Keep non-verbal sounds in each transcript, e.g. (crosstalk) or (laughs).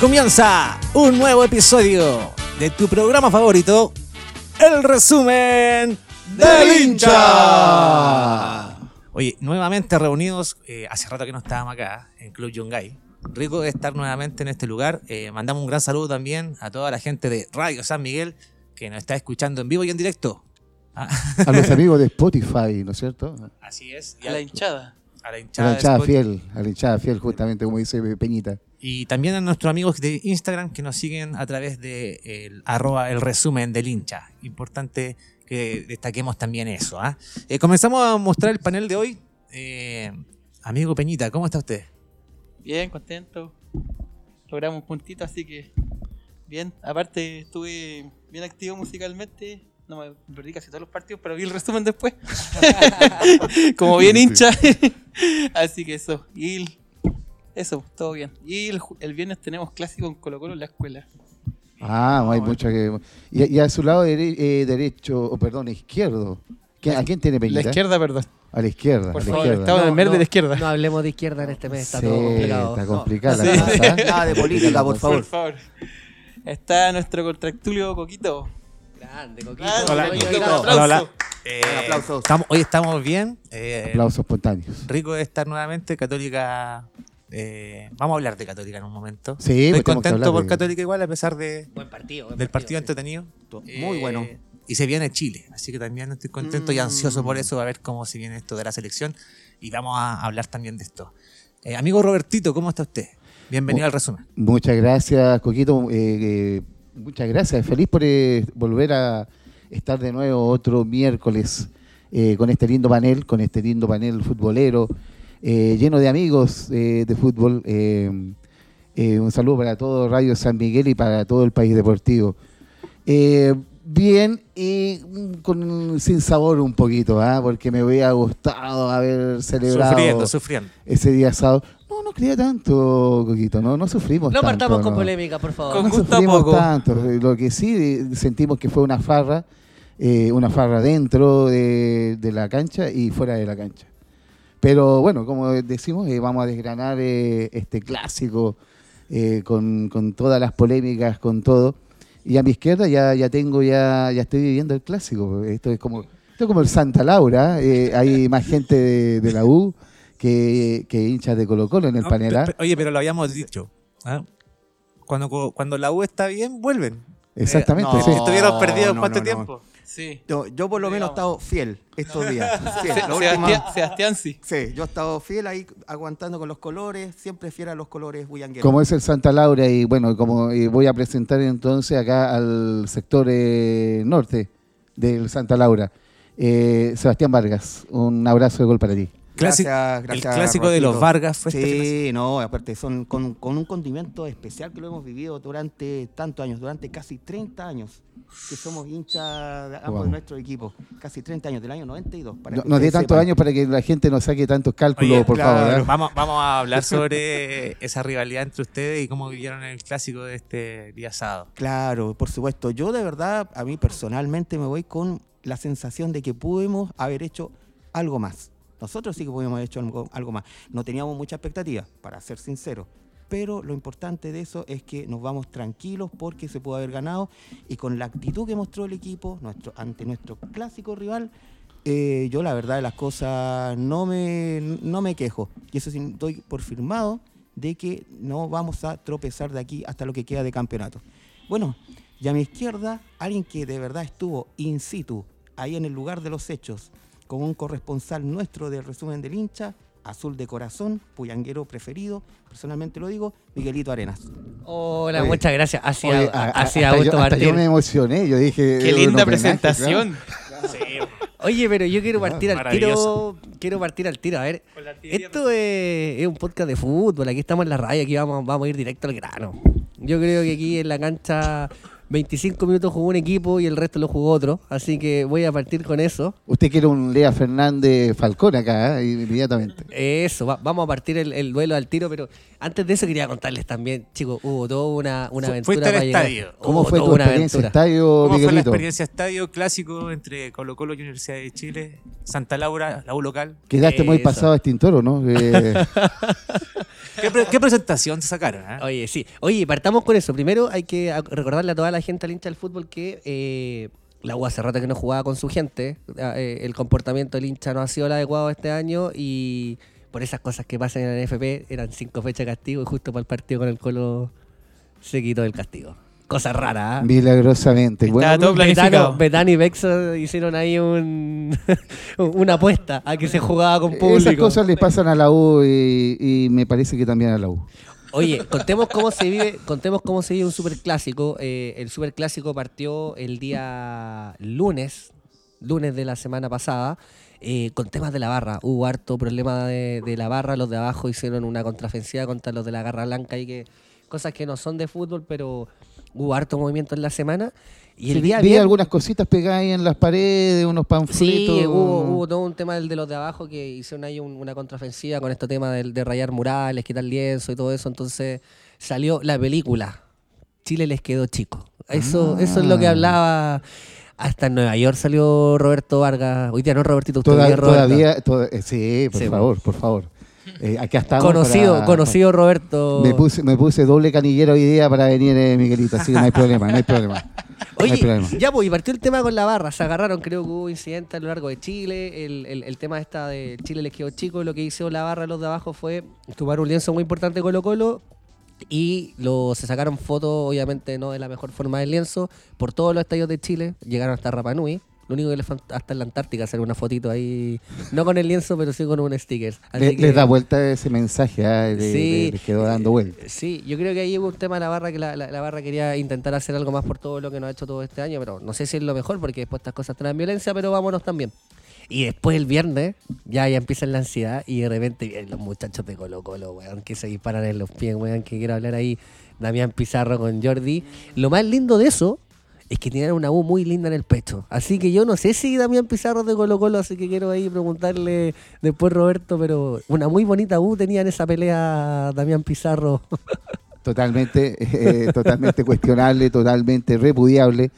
Comienza un nuevo episodio de tu programa favorito, el resumen del hincha. Oye, nuevamente reunidos, eh, hace rato que no estábamos acá en Club Yungay. Rico de estar nuevamente en este lugar. Eh, mandamos un gran saludo también a toda la gente de Radio San Miguel que nos está escuchando en vivo y en directo. Ah, A los amigos de Spotify, ¿no es cierto? Así es. Y A la hinchada. a la A hinchada, la fiel, a la hinchada fiel, justamente como dice Peñita. Y también a nuestros amigos de Instagram que nos siguen a través de el, arroba el resumen del hincha. Importante que destaquemos también eso. ¿ah? Eh, comenzamos a mostrar el panel de hoy. Eh, amigo Peñita, ¿cómo está usted? Bien, contento. Logramos un puntito, así que bien. Aparte, estuve bien activo musicalmente. No me perdí casi todos los partidos, pero vi el resumen después. (laughs) (laughs) Como bien hincha. (laughs) así que eso. Y eso, todo bien. Y el, viernes tenemos clásico en Colo Colo en la escuela. Ah, hay mucha que. Y, y a su lado dere- eh, derecho, o perdón, izquierdo. ¿Quién- ¿A quién tiene Peñita? La izquierda, perdón. A la izquierda. Por a la favor, izquierda. estaba en el medio de la izquierda. No hablemos de izquierda en este mes, está Sí, todo complicado. Está No. complicada la Sí. cosa. ¿eh? Nada de política, por favor. Por favor. Está nuestro contractulio Coquito. Grande, Coquito. Hola, Coquito, Coquito. un aplauso. Hola, hola. Eh, Un aplauso. estamos- hoy estamos bien. eh, Aplausos espontáneos. rico de estar nuevamente. Católica. Eh, vamos a hablar de Católica en un momento. Sí, Estoy pues contento por de- Católica igual, a pesar de, Buen partido. buen del partido sí. entretenido. Muy Eh, bueno. Y se viene Chile, así que también estoy contento y Mm. ansioso por eso, a ver cómo se viene esto de la selección. Y vamos a hablar también de esto. Eh, amigo Robertito, ¿cómo está usted? Bienvenido al resumen. Muchas gracias, Coquito. eh, eh, muchas gracias. Feliz por eh, volver a estar de nuevo otro miércoles eh, con este lindo panel, con este lindo panel futbolero, eh, lleno de amigos eh, de fútbol. eh, eh, un saludo para todo Radio San Miguel y para todo el país deportivo. Eh, bien y mm, con sin sabor un poquito, ¿ah? porque me hubiera gustado haber celebrado Sufriendo, sufriendo. ese día sábado. No, no creía tanto, Coquito, no, no sufrimos No tanto. partamos con no. polémica, por favor. Con No sufrimos poco. tanto. Lo que sí sentimos que fue una farra, eh, una farra dentro de, de la cancha y fuera de la cancha. Pero bueno, como decimos, eh, vamos a desgranar eh, este clásico eh, con, con todas las polémicas, con todo. Y a mi izquierda ya, ya tengo, ya, ya estoy viviendo el clásico. Esto es como, esto es como el Santa Laura. eh, hay (laughs) más gente de, de la U que, que hinchas de Colo Colo en el No, panel ¿ah? Oye, pero lo habíamos dicho. ¿ah? Cuando, cuando la U está bien, vuelven. Exactamente, Eh, sí. Si estuvieron perdidos, no, ¿cuánto no, no. tiempo? Sí. Yo, yo por lo menos he estado fiel estos días. (laughs) Fiel. Se- La última- Sebastián, Sebastián sí. Sí, yo he estado fiel ahí aguantando con los colores, siempre fiel a los colores bullangueros. Como es el Santa Laura y bueno, como voy a presentar entonces acá al sector eh, norte del Santa Laura. Eh, Sebastián Vargas, un abrazo de gol para ti. Clásico- Gracias, gracias, el clásico de los. Vargas fue este. Sí, no, aparte son con, con un condimento especial que lo hemos vivido durante tantos años, durante casi 30 años que somos hinchas de ambos Wow. de nuestro equipo, casi 30 años, del año 92. Para No, que no dé tantos años para que la gente no saque tantos cálculos, Oye, por claro. favor. ¿eh? Vamos, vamos a hablar (laughs) sobre esa rivalidad entre ustedes y cómo vivieron el clásico de este día sábado. Claro, por supuesto. Yo de verdad, a mí personalmente me voy con la sensación de que pudimos haber hecho algo más. Nosotros sí que pudimos haber hecho algo, más. No teníamos mucha expectativa, para ser sincero. Pero lo importante de eso es que nos vamos tranquilos porque se pudo haber ganado y con la actitud que mostró el equipo nuestro, ante nuestro clásico rival, eh, yo la verdad de las cosas no me, no me quejo. Y eso sí, doy por firmado de que no vamos a tropezar de aquí hasta lo que queda de campeonato. Bueno, y a mi izquierda, alguien que de verdad estuvo in situ, ahí en el lugar de los hechos, con un corresponsal nuestro del resumen del hincha, azul de corazón, puyanguero preferido, personalmente lo digo, Miguelito Arenas. Hola, Oye, muchas gracias. Así Oye, a, a- así hasta yo- hasta me emocioné, yo dije... Qué linda homenaje, presentación. Oye, pero yo quiero partir al tiro. Quiero partir al tiro. A ver, esto es, es un podcast de fútbol. Aquí estamos en la radio. Aquí vamos, vamos a ir directo al grano. Yo creo que aquí en la cancha 25 minutos jugó un equipo y el resto lo jugó otro. Así que voy a partir con eso. Usted quiere un Lea Fernández Falcón acá, ¿eh? inmediatamente. Eso, va- vamos a partir el, el duelo al tiro, pero antes de eso quería contarles también, chicos, hubo toda una, una Fu- aventura fuiste al para llegar. estadio. ¿Cómo fue tu experiencia aventura. estadio, ¿Cómo fue la experiencia estadio clásico entre Colo Colo y Universidad de Chile? Santa Laura, la U local. Quedaste muy pasado a extintor, ¿o no? (laughs) Eh, (laughs) ¿Qué, presentación se sacaron? Eh? Oye, sí. Oye, partamos con eso. Primero hay que recordarle a toda la gente al hincha del fútbol que eh, la U que no jugaba con su gente. Ah, eh, el comportamiento del hincha no ha sido el adecuado este año y por esas cosas que pasan en el NFP eran cinco fechas de castigo y justo para el partido con el Colo se quitó el castigo. Cosa rara. ¿eh? Milagrosamente. Todo planificado. Betano y Bexo hicieron ahí un, (laughs) una apuesta a que se jugaba con público. Esas cosas le pasan a la U y, me parece que también a la U. Oye, contemos cómo se vive, contemos cómo se vive un superclásico. Eh, el superclásico partió el día lunes, lunes de la semana pasada. Eh, con temas de la barra. Hubo harto problema de, de, la barra, los de abajo hicieron una contraofensiva contra los de la garra blanca y que cosas que no son de fútbol, pero hubo harto movimiento en la semana. Y el día vi algunas cositas pegadas ahí en las paredes, unos panfletos. Sí, hubo, todo un tema del de los de abajo que hicieron ahí una contraofensiva con este tema de, de rayar murales, quitar lienzo y todo eso. Entonces salió la película. Chile les quedó chico. Eso, eso es lo que ah. hablaba. Hasta en Nueva York salió Roberto Vargas. Hoy día no, Robertito, usted todavía, eh, sí, por favor, por favor. (laughs) Eh, conocido, conocido Roberto. Me puse, me puse doble canillero hoy día para venir, eh, Miguelito, así que no hay problema, no hay problema. Oye, ya pues, y partió el tema con la barra. Se agarraron, creo que hubo incidentes a lo largo de Chile. El, el, el tema esta de Chile les quedó chico. Lo que hizo la barra los de abajo fue tomar un lienzo muy importante Colo Colo y lo, se sacaron fotos, obviamente no de la mejor forma del lienzo, por todos los estadios de Chile. Llegaron hasta Rapanui. Lo único que le falta hasta en la Antártica hacer una fotito ahí, no con el lienzo, pero sí con un sticker. les da vuelta ese mensaje, ¿eh? sí, les quedó dando vuelta. Sí, yo creo que ahí hubo un tema de la barra que la, barra quería intentar hacer algo más por todo lo que nos ha hecho todo este año, pero no sé si es lo mejor porque después estas cosas traen violencia, pero vámonos también. Y después el viernes ya, ya empieza la ansiedad y de repente vienen los muchachos de Colo Colo, weón, que se disparan en los pies, weón, que quiero hablar ahí, Damián Pizarro con Jordi. Lo más lindo de eso es que tienen una U muy linda en el pecho. Así que yo no sé si Damián Pizarro de Colo Colo, así que quiero ahí preguntarle después Roberto, pero una muy bonita U tenía en esa pelea Damián Pizarro. (laughs) Totalmente, eh, totalmente cuestionable, totalmente repudiable.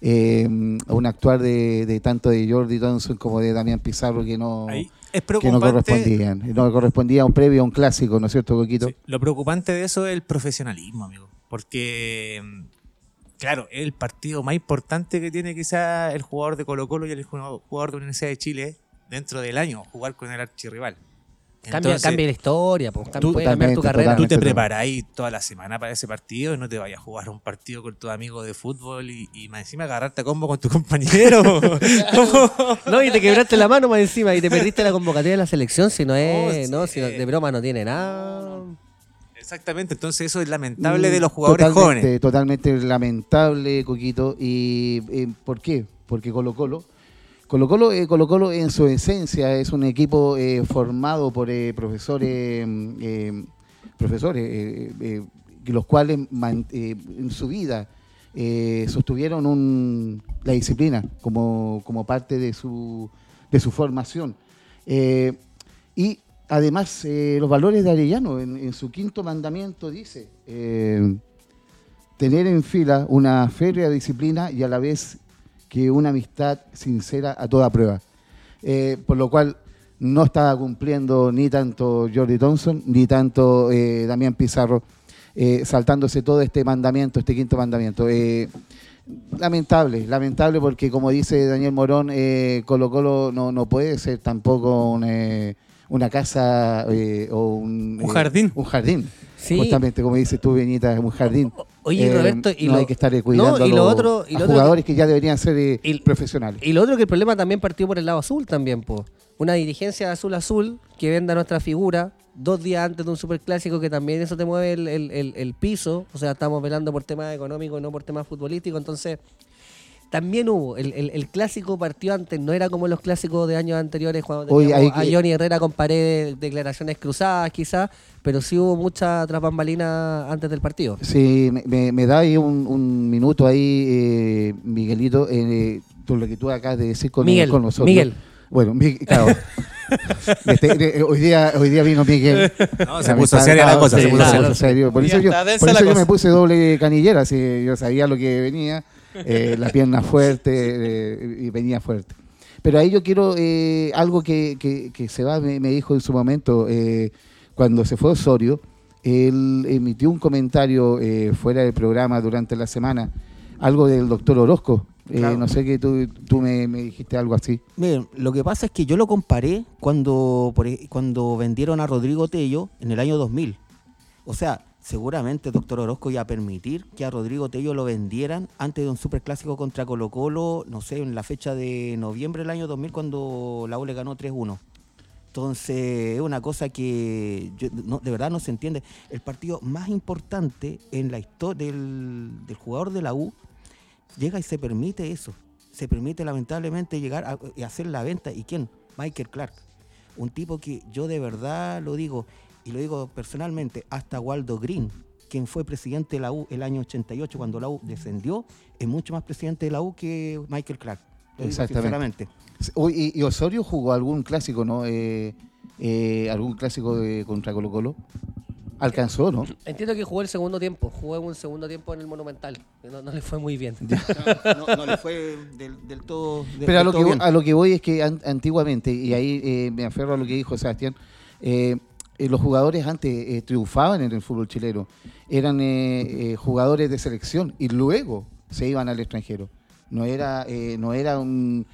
Eh, un actuar de, tanto de Jordi Thompson como de Damián Pizarro que no, que no correspondían. No correspondía a un previo, a un clásico, ¿no es cierto, Coquito? lo preocupante de eso es el profesionalismo, amigo. Porque claro, el partido más importante que tiene quizá el jugador de Colo Colo y el jugador de la Universidad de Chile dentro del año, jugar con el archirrival. Cambia, cambia, la historia, pues, tú, puede cambiar tu carrera. Tú te preparáis toda la semana para ese partido y no te vayas a jugar un partido con tu amigo de fútbol y, y más encima agarrarte a combo con tu (laughs) compañero. (laughs) no, y te quebraste la mano más encima y te perdiste la convocatoria de la selección si no es, no, si de broma no tiene nada. Exactamente, entonces eso es lamentable de los jugadores jóvenes. Totalmente lamentable, Coquito. ¿Y eh, por qué? Porque Colo Colo, Colo Colo, eh, Colo Colo en su esencia es un equipo eh, formado por profesores, profesores los cuales en su vida sostuvieron la disciplina como, como parte de su, de su formación. y Además, eh, los valores de Arellano, en, su quinto mandamiento dice, eh, tener en fila una férrea disciplina y a la vez que una amistad sincera a toda prueba. Eh, por lo cual no estaba cumpliendo ni tanto Jordi Thompson ni tanto Damián Pizarro, saltándose todo este mandamiento, este quinto mandamiento. lamentable, lamentable porque como dice Daniel Morón, Colo Colo no, no puede ser tampoco un una casa eh, o un, un, jardín. Eh, un jardín. Justamente, como dices tú, Benita, un jardín. Oye, eh, Roberto, y no hay que estar cuidando y lo a, otro, y jugadores que, ya deberían ser profesionales. Y lo otro que el problema también partió por el lado azul también, po. Una dirigencia de azul azul que venda nuestra figura dos días antes de un superclásico que también eso te mueve el, el, el piso. O sea, estamos velando por temas económicos, no por temas futbolísticos. Entonces, también hubo, el, el, clásico partió antes, no era como los clásicos de años anteriores cuando teníamos a Johnny Herrera con paredes, declaraciones cruzadas quizás, pero sí hubo mucha trapambalina antes del partido. Sí, me, me da ahí un, minuto ahí, eh, Miguelito, eh, lo que tú acabas de decir con, con nosotros. Miguel. Bueno, claro. (laughs) Este, hoy, día, hoy día vino Miguel. No, se puso seria la cosa, se puso serio. Por eso, yo, por eso yo me puse doble canillera, si yo sabía lo que venía. Eh, la pierna fuerte eh, y venía fuerte. Pero ahí yo quiero eh, algo que, que, se va, me, dijo en su momento, cuando se fue Osorio, él emitió un comentario fuera del programa durante la semana, algo del doctor Orozco. Claro. No sé que tú, tú me, me dijiste algo así. Miren, lo que pasa es que yo lo comparé cuando, por e- cuando vendieron a Rodrigo Tello en el año 2000. O sea, seguramente doctor Orozco iba a permitir que a Rodrigo Tello lo vendieran antes de un superclásico contra Colo Colo, no sé, en la fecha de noviembre del año 2000 cuando la U le ganó 3-1. Entonces, es una cosa que no- de verdad no se entiende. El partido más importante en la historia del, jugador de la U llega y se permite eso. Se permite lamentablemente llegar a, y hacer la venta. ¿Y quién? Michael Clark. Un tipo que yo de verdad lo digo, y lo digo personalmente, hasta Waldo Green, quien fue presidente de la U el año 88 cuando la U descendió, es mucho más presidente de la U que Michael Clark. Exactamente. y, y Osorio jugó algún clásico, ¿no? Eh, eh, algún clásico de- contra Colo Colo. Alcanzó, ¿no? Entiendo que jugó el segundo tiempo, jugó un segundo tiempo en el Monumental. No, no le fue muy bien. No, no le fue del, del todo. Pero a del lo, todo que, bien. a lo que voy es que an- antiguamente, y ahí eh, me aferro a lo que dijo Sebastián, eh, eh, los jugadores antes eh, triunfaban en el fútbol chileno. Eran eh, eh, jugadores de selección y luego se iban al extranjero. No era, no era un,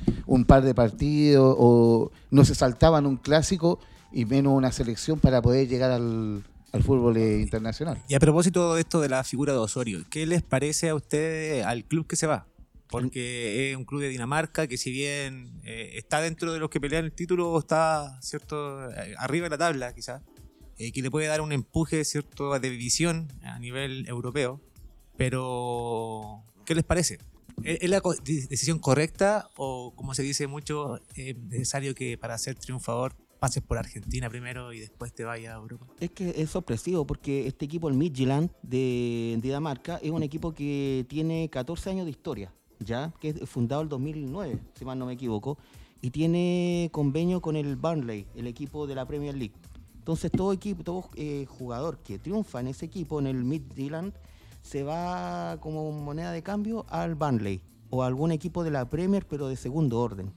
par de partidos o no se saltaban un clásico y menos una selección para poder llegar al, fútbol internacional. Y a propósito de esto de la figura de Osorio, ¿qué les parece a ustedes al club que se va? Porque es un club de Dinamarca que si bien está dentro de los que pelean el título, está cierto arriba de la tabla quizás, eh, que le puede dar un empuje cierto de visión a nivel europeo. Pero, ¿qué les parece? ¿Es la decisión correcta o, como se dice mucho, es necesario que para ser triunfador pases por Argentina primero y después te vayas a Europa? Es que es sorpresivo porque este equipo, el Midtjylland de Dinamarca, es un equipo que tiene 14 años de historia, ya que es fundado el 2009, si mal no me equivoco, y tiene convenio con el Burnley, el equipo de la Premier League. Entonces todo equipo, todo eh, jugador que triunfa en ese equipo, en el Midtjylland, se va como moneda de cambio al Burnley o algún equipo de la Premier, pero de segundo orden.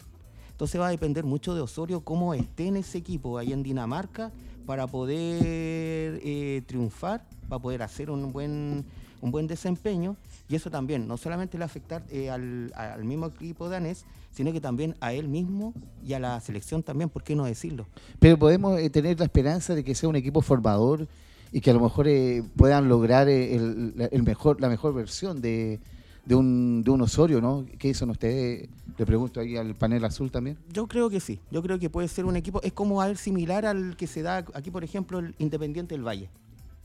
Entonces va a depender mucho de Osorio cómo esté en ese equipo ahí en Dinamarca para poder eh, triunfar, para poder hacer un buen, un buen desempeño. Y eso también no solamente le va a afectar eh, al, al mismo equipo danés, sino que también a él mismo y a la selección también, ¿por qué no decirlo? Pero podemos eh, tener la esperanza de que sea un equipo formador y que a lo mejor eh, puedan lograr eh, el, mejor, la mejor versión de, de, un, de un Osorio, ¿no? ¿Qué dicen ustedes? Le pregunto ahí al panel azul también. Yo creo que sí, yo creo que puede ser un equipo, es como a ver, similar al que se da aquí, por ejemplo, el Independiente del Valle,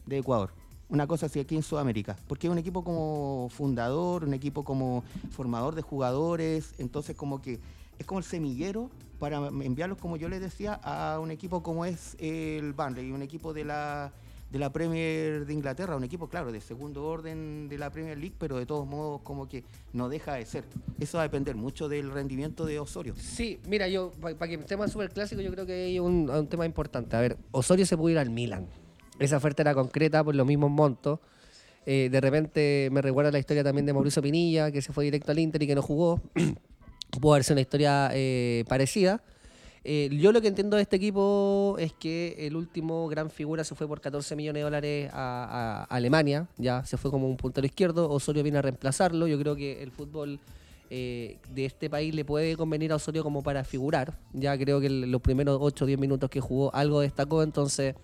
de Ecuador. Una cosa así aquí en Sudamérica, porque es un equipo como fundador, un equipo como formador de jugadores, entonces como que es como el semillero para enviarlos, como yo les decía, a un equipo como es el Burnley, un equipo de la, de la Premier de Inglaterra, un equipo, claro, de segundo orden de la Premier League, pero de todos modos como que no deja de ser. Eso va a depender mucho del rendimiento de Osorio. Sí, mira, yo, para que el tema super clásico, yo creo que hay un, un tema importante. A ver, Osorio se pudo ir al Milan. Esa oferta era concreta por los mismos montos. Eh, de repente me recuerda la historia también de Mauricio Pinilla, que se fue directo al Inter y que no jugó. (clears throat) Pudo haber sido una historia eh, parecida. Eh, yo lo que entiendo de este equipo es que el último gran figura se fue por 14 millones de dólares a, Alemania, ya se fue como un puntero izquierdo, Osorio viene a reemplazarlo, yo creo que el fútbol de este país le puede convenir a Osorio como para figurar, ya creo que los primeros 8 o 10 minutos que jugó algo destacó, entonces...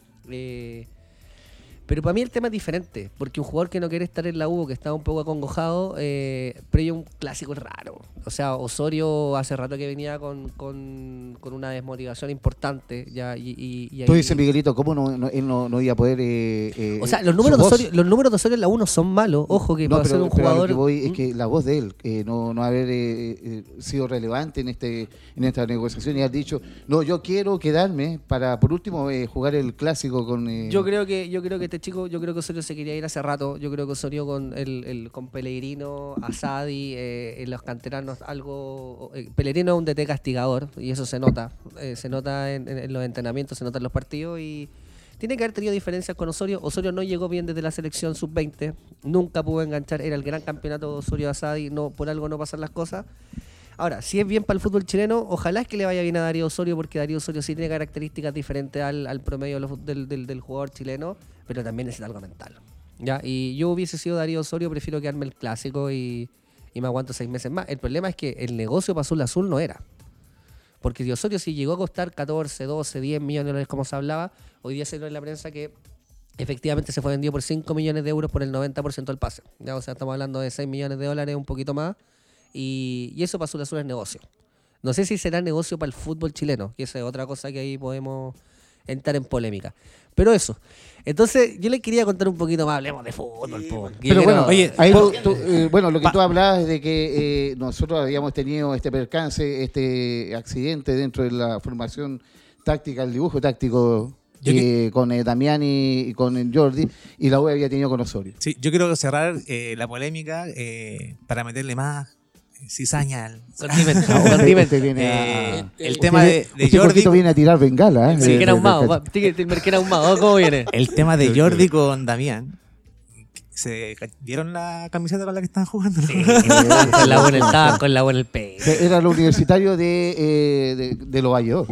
pero para mí el tema es diferente, porque un jugador que no quiere estar en la U, que está un poco acongojado, eh, pero un clásico es raro. O sea, Osorio hace rato que venía con, con, con una desmotivación importante. Ya, y, y- y Tú ahí- dices, Miguelito, ¿cómo no, no- él no, no iba a poder... eh, eh, O sea, los números, de? Osorio, los números de Osorio en la U no son malos. Ojo que No, para ser pero, un pero a lo jugador... que voy es ¿Mm? que la voz de él eh, no, no haber eh, eh, sido relevante en este en esta negociación y haber dicho, no, yo quiero quedarme para, por último, eh, jugar el clásico con... eh, Yo creo que yo creo que este chico, yo creo que Osorio se quería ir hace rato. Yo creo que Osorio con el, el- con Pellegrino, Asadi, eh, en los canteranos algo. eh, es un DT castigador y eso se nota. eh, se nota en, en- en los entrenamientos, se nota en los partidos y tiene que haber tenido diferencias con Osorio. Osorio no llegó bien desde la selección sub-20, nunca pudo enganchar. Era el gran campeonato de Osorio Asadi, no por algo no pasan las cosas. Ahora, si es bien para el fútbol chileno, ojalá es que le vaya bien a Darío Osorio, porque Darío Osorio sí tiene características diferentes al, promedio del, jugador chileno. pero también necesita algo mental. ¿ya? Y yo hubiese sido Darío Osorio, prefiero quedarme el clásico y, me aguanto seis meses más. El problema es que el negocio para Azul Azul no era. Porque si Osorio si llegó a costar 14, 12, 10 millones de dólares como se hablaba, hoy día se en la prensa que efectivamente se fue vendido por 5 millones de euros por el 90% del pase. ¿ya? O sea, estamos hablando de 6 millones de dólares, un poquito más. Y, y eso para Azul Azul es negocio. No sé si será negocio para el fútbol chileno, que esa es otra cosa que ahí podemos entrar en polémica. Pero eso. Entonces, yo les quería contar un poquito más, hablemos de fútbol. po, Pero bueno, oye, ahí po- tú- tú, eh, bueno, lo que pa- tú hablabas de que eh, nosotros habíamos tenido este percance, este accidente dentro de la formación táctica, el dibujo táctico eh, con eh, Damián y, y con Jordi, y la U había tenido con Osorio. Sí, yo quiero cerrar eh, la polémica eh, para meterle más cizaña al Condimento, Usted- (laughs) condimento. usted viene Eh, a- el tema viene- de, Jordi. viene a tirar bengala. ¿eh? Sí, De- que era de- ahumado. de- va, tiene que tener que era ahumado. ¿Cómo viene? El tema de Jordi con Damián. ¿Se vieron la camiseta con la que estaban jugando? Sí, con la buena el taco, con la buena el pecho. Era el universitario de, eh, de, de Nueva York.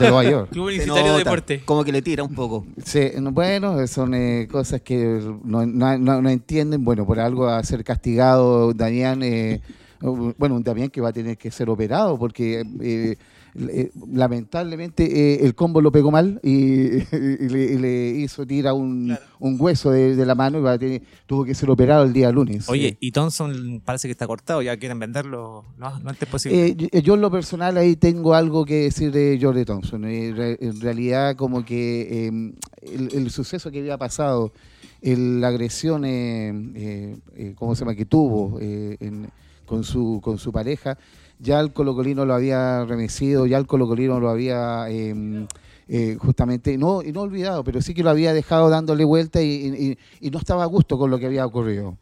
De Nueva York. Club Universitario de Deporte. Como que le tira un poco. Sí, no, bueno, son eh, cosas que no, no- no- no entienden. Bueno, por algo a ser castigado Damián, eh, bueno, un Damián que va a tener que ser operado porque eh, eh, lamentablemente eh, el combo lo pegó mal y, (laughs) y le, y le hizo tirar un, un hueso de, de la mano y va a tener- tuvo que ser operado el día lunes. Oye, y Thompson parece que está cortado, ya quieren venderlo lo, lo antes posible. Eh, yo, yo en lo personal ahí tengo algo que decir de Jordi Thompson. Re- en realidad como que eh, el, el suceso que había pasado, el- la agresión, eh, eh, eh, ¿cómo se llama?, que tuvo eh, en- con, su, con su pareja, ya el colocolino lo había remecido, ya el colocolino lo había... eh, eh, justamente, no, y no olvidado, pero sí que lo había dejado dándole vuelta y, no estaba a gusto con lo que había ocurrido.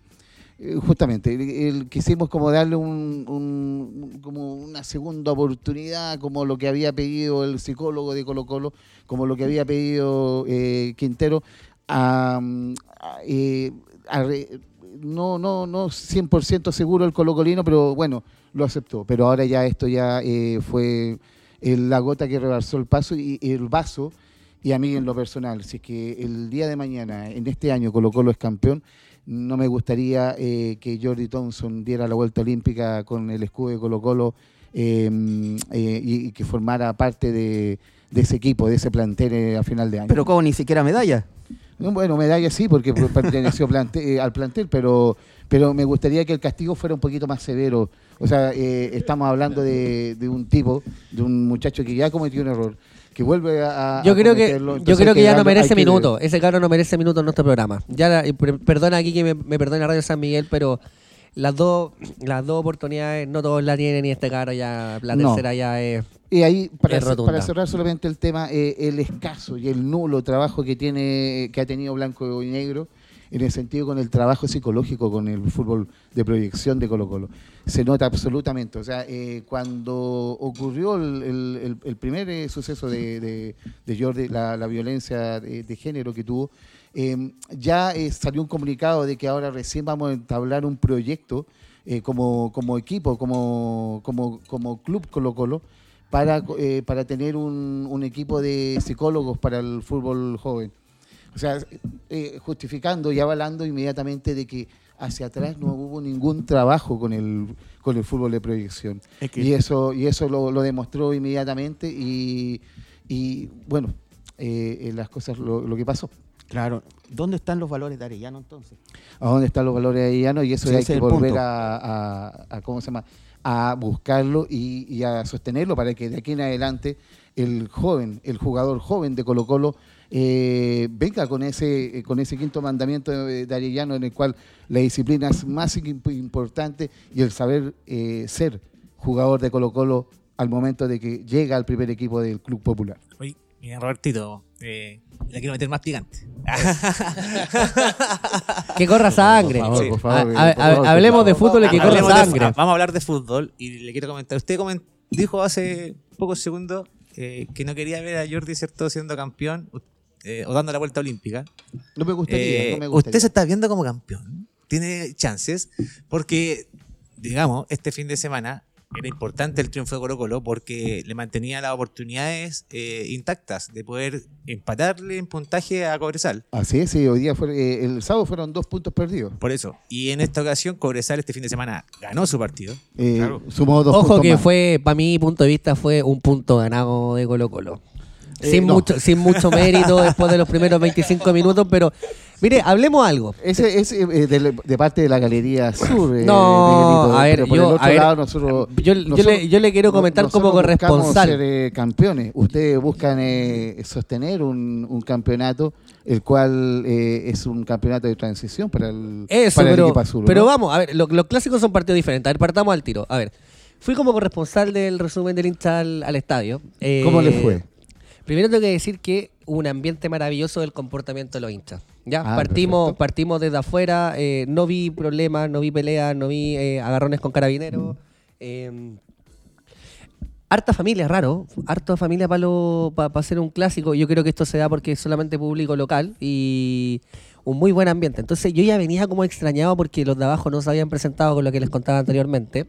Eh, Justamente, quisimos como darle un, un- como una segunda oportunidad, como lo que había pedido el psicólogo de Colo Colo, como lo que había pedido eh, Quintero, a, a, no, no, no 100% seguro el colocolino, pero bueno, lo aceptó. Pero ahora ya esto ya eh, fue eh, la gota que rebalsó el paso y, el vaso. Y a mí en lo personal, si es que el día de mañana, en este año, Colo Colo es campeón, no me gustaría eh, que Jordi Thompson diera la vuelta olímpica con el escudo de Colo Colo eh, eh, y, y que formara parte de, de ese equipo, de ese plantel eh, a final de año. Pero como ni siquiera medalla. No, Bueno, medalla sí, porque perteneció (laughs) plante- eh, al plantel, pero, pero me gustaría que el castigo fuera un poquito más severo. O sea, eh, estamos hablando de, de un tipo, de un muchacho que ya cometió un error, que vuelve a. a Yo creo que, yo creo que ya no merece hay que- minuto. Ese cabrón no merece minuto en nuestro programa. Ya, la- perdona aquí que me, me perdone Radio San Miguel, pero las dos, las dos oportunidades no todos la tienen y este caro ya, la No. tercera ya es. Y ahí, para, Es para cerrar solamente el tema, eh, el escaso y el nulo trabajo que tiene que ha tenido Blanco y Negro, en el sentido con el trabajo psicológico con el fútbol de proyección de Colo Colo. Se nota absolutamente. O sea, eh, cuando ocurrió el, el- el- el primer eh, suceso de, de- de Jordi, la, la violencia de, de género que tuvo, eh, ya eh, salió un comunicado de que ahora recién vamos a entablar un proyecto eh, como, como equipo, como, como, como club Colo Colo, para, eh, para tener un, un equipo de psicólogos para el fútbol joven. O sea, justificando y avalando inmediatamente de que hacia atrás no hubo ningún trabajo con el, con el fútbol de proyección. Es que- Y eso, y eso lo, lo demostró inmediatamente y, y, bueno, las cosas, lo, lo que pasó. Claro. ¿Dónde están los valores de Arellano entonces? a dónde están los valores de Llano y eso Sí, hay que volver a, a- a- ¿cómo se llama? a buscarlo y, y a sostenerlo para que de aquí en adelante el joven, el jugador joven de Colo Colo eh, venga con ese, eh, con ese quinto mandamiento de, de Arellano en el cual la disciplina es más imp- importante y el saber eh, ser jugador de Colo Colo al momento de que llega al primer equipo del Club Popular. Oye, mira, Robertito, eh, la quiero meter más picante. (laughs) Que corra sangre. Por favor, Sí. por favor, A- a- por favor, hablemos de fútbol y que corra de- sangre. vamos a hablar de fútbol y le quiero comentar. Usted dijo hace pocos segundos eh, que no quería ver a Jordi cierto siendo campeón eh, o dando la vuelta olímpica. No me gustaría, Eh, no me gustaría. usted se está viendo como campeón. Tiene chances porque, digamos, este fin de semana era importante el triunfo de Colo Colo porque le mantenía las oportunidades eh, intactas de poder empatarle en puntaje a Cobresal. Así es, sí, hoy día fue, eh, el sábado fueron dos puntos perdidos. Por eso. Y en esta ocasión Cobresal este fin de semana ganó su partido. Eh, Claro. Sumó dos Ojo puntos que más. fue, para mi punto de vista, fue un punto ganado de Colo Colo. Eh, sin, no. mucho, sin mucho mérito después de los primeros 25 minutos, pero mire, hablemos algo. Ese es eh, de, de parte de la Galería Sur. eh, No, a ver, yo- a ver, nosotros, yo- yo le- yo le quiero comentar como corresponsal. ser eh, campeones. Ustedes buscan eh, sostener un, un campeonato, el cual eh, es un campeonato de transición para el, Eso, para el pero, equipo azul. pero ¿no? vamos, a ver, lo- los clásicos son partidos diferentes. A ver, partamos al tiro. A ver, fui como corresponsal del resumen del hincha al, al estadio. Eh, ¿Cómo le fue? Primero tengo que decir que hubo un ambiente maravilloso del comportamiento de los hinchas. Ya, Ah, partimos, perfecto. partimos desde afuera, eh, no vi problemas, no vi peleas, no vi eh, agarrones con carabineros. eh, harta familia, raro, harta familia para hacer un clásico. Yo creo que esto se da porque es solamente público local y un muy buen ambiente. Entonces yo ya venía como extrañado porque los de abajo no se habían presentado con lo que les contaba anteriormente.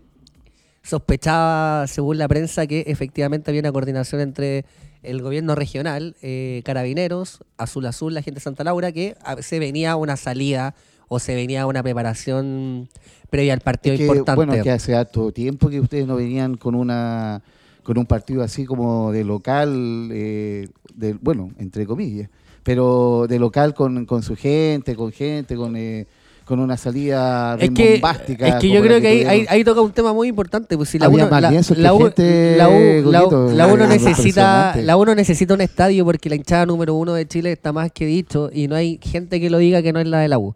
Sospechaba, según la prensa, que efectivamente había una coordinación entre el gobierno regional, eh, carabineros, Azul Azul, la gente de Santa Laura, que se venía una salida o se venía una preparación previa al partido Es que, importante. Bueno, que hace harto tiempo que ustedes no venían con una con un partido así como de local, eh, de, bueno, entre comillas, pero de local con, con su gente, con gente, con, eh, con una salida es que, es que yo creo que ahí, ahí, toca un tema muy importante. Pues si la uno, U- la U- la U- la uno necesita, la uno necesita un estadio porque la hinchada número uno de Chile está más que dicho y no hay gente que lo diga que no es la de la U.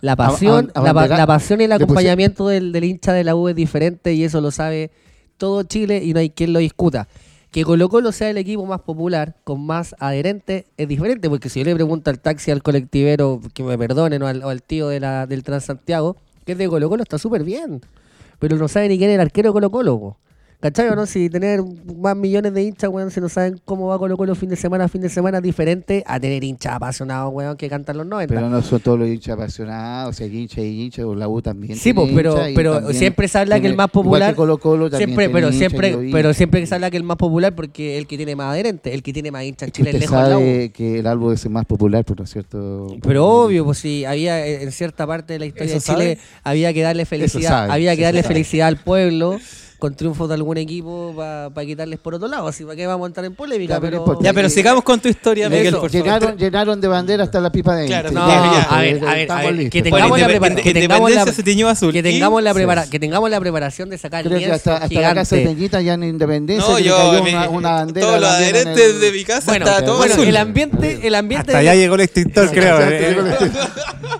La pasión, a- la, pasión y el acompañamiento del, del hincha de la U es diferente y eso lo sabe todo Chile y no hay quien lo discuta. Que Colo Colo sea el equipo más popular, con más adherentes, es diferente, porque si yo le pregunto al taxi, al colectivero, que me perdonen, o al, o al tío de la, del Transantiago, que es de Colo Colo, está súper bien. Pero no sabe ni quién es el arquero de Colo Colo. ¿Cachai o no? Si tener más millones de hinchas, weón, si no saben cómo va Colo Colo fin de semana fin de semana, diferente a tener hinchas apasionados, weón, que cantan los 90. Pero no son todos los hinchas apasionados, o sea, hinchas y hinchas, la U también. Sí, pues, pero, pero siempre se habla que el más popular. que Colo-Colo también siempre, pero siempre, pero siempre que se habla que el más popular porque el que tiene más adherentes, el que tiene más hinchas en Chile es lejos de la U. sabe que el álbum es el más popular, no es cierto. Pero obvio, pues si había eh, en cierta parte de la historia de ¿Eso Chile sabe? había que darle felicidad, sabe, había que darle sabe. felicidad al pueblo con triunfos de algún equipo para quitarles por otro lado, así para qué vamos a entrar en polémica, Ya, pero pero. Ya, pero sigamos con tu historia, Eso, Miguel, por favor. llenaron, llenaron de bandera hasta la pipa de Claro, no, Ya, a ver, ya a ver, a ver, que Bueno, tengamos la, independ- prepara- que tengamos la- se tiñó azul. que Y- tengamos la Sí. prepara- que tengamos la preparación de sacar Creo que lienzo hasta, hasta la casa de. Peñita ya en Independencia No, que yo, cayó mi- una, una bandera todos los adherentes el- de mi casa Bueno, está todo bueno, azul. el ambiente, el ambiente Hasta de- allá llegó el extintor, creo. eh.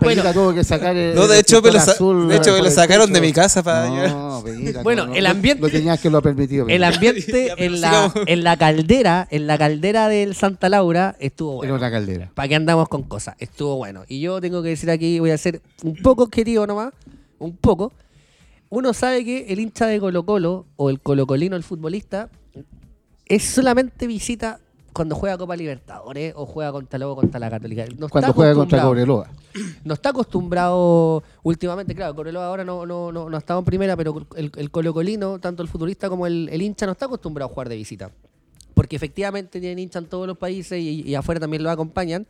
Peñita tuvo que sacar el, No, de el hecho, me lo, pintor sa- azul de hecho, por me lo el sacaron de mi casa para No, Peñita, Bueno, no, el no, ambiente- Lo tenías que lo ha permitido. el ambiente (laughs) Ya, en la, en la caldera, en la caldera del Santa Laura estuvo bueno. Era una caldera. ¿Para qué andamos con cosas? Estuvo bueno. Y yo tengo que decir aquí, voy a ser un poco objetivo nomás, un poco. Uno sabe que el hincha de Colo Colo o el colocolino, el futbolista, es solamente visita cuando juega Copa Libertadores o juega contra luego contra la Católica. No Cuando juega contra Cobreloa. no está acostumbrado últimamente, claro, Cobreloa ahora no, no, no, no estaba en primera, pero el, el colocolino, tanto el futbolista como el, el hincha, no está acostumbrado a jugar de visita. Porque efectivamente tienen hincha en todos los países y, y afuera también lo acompañan.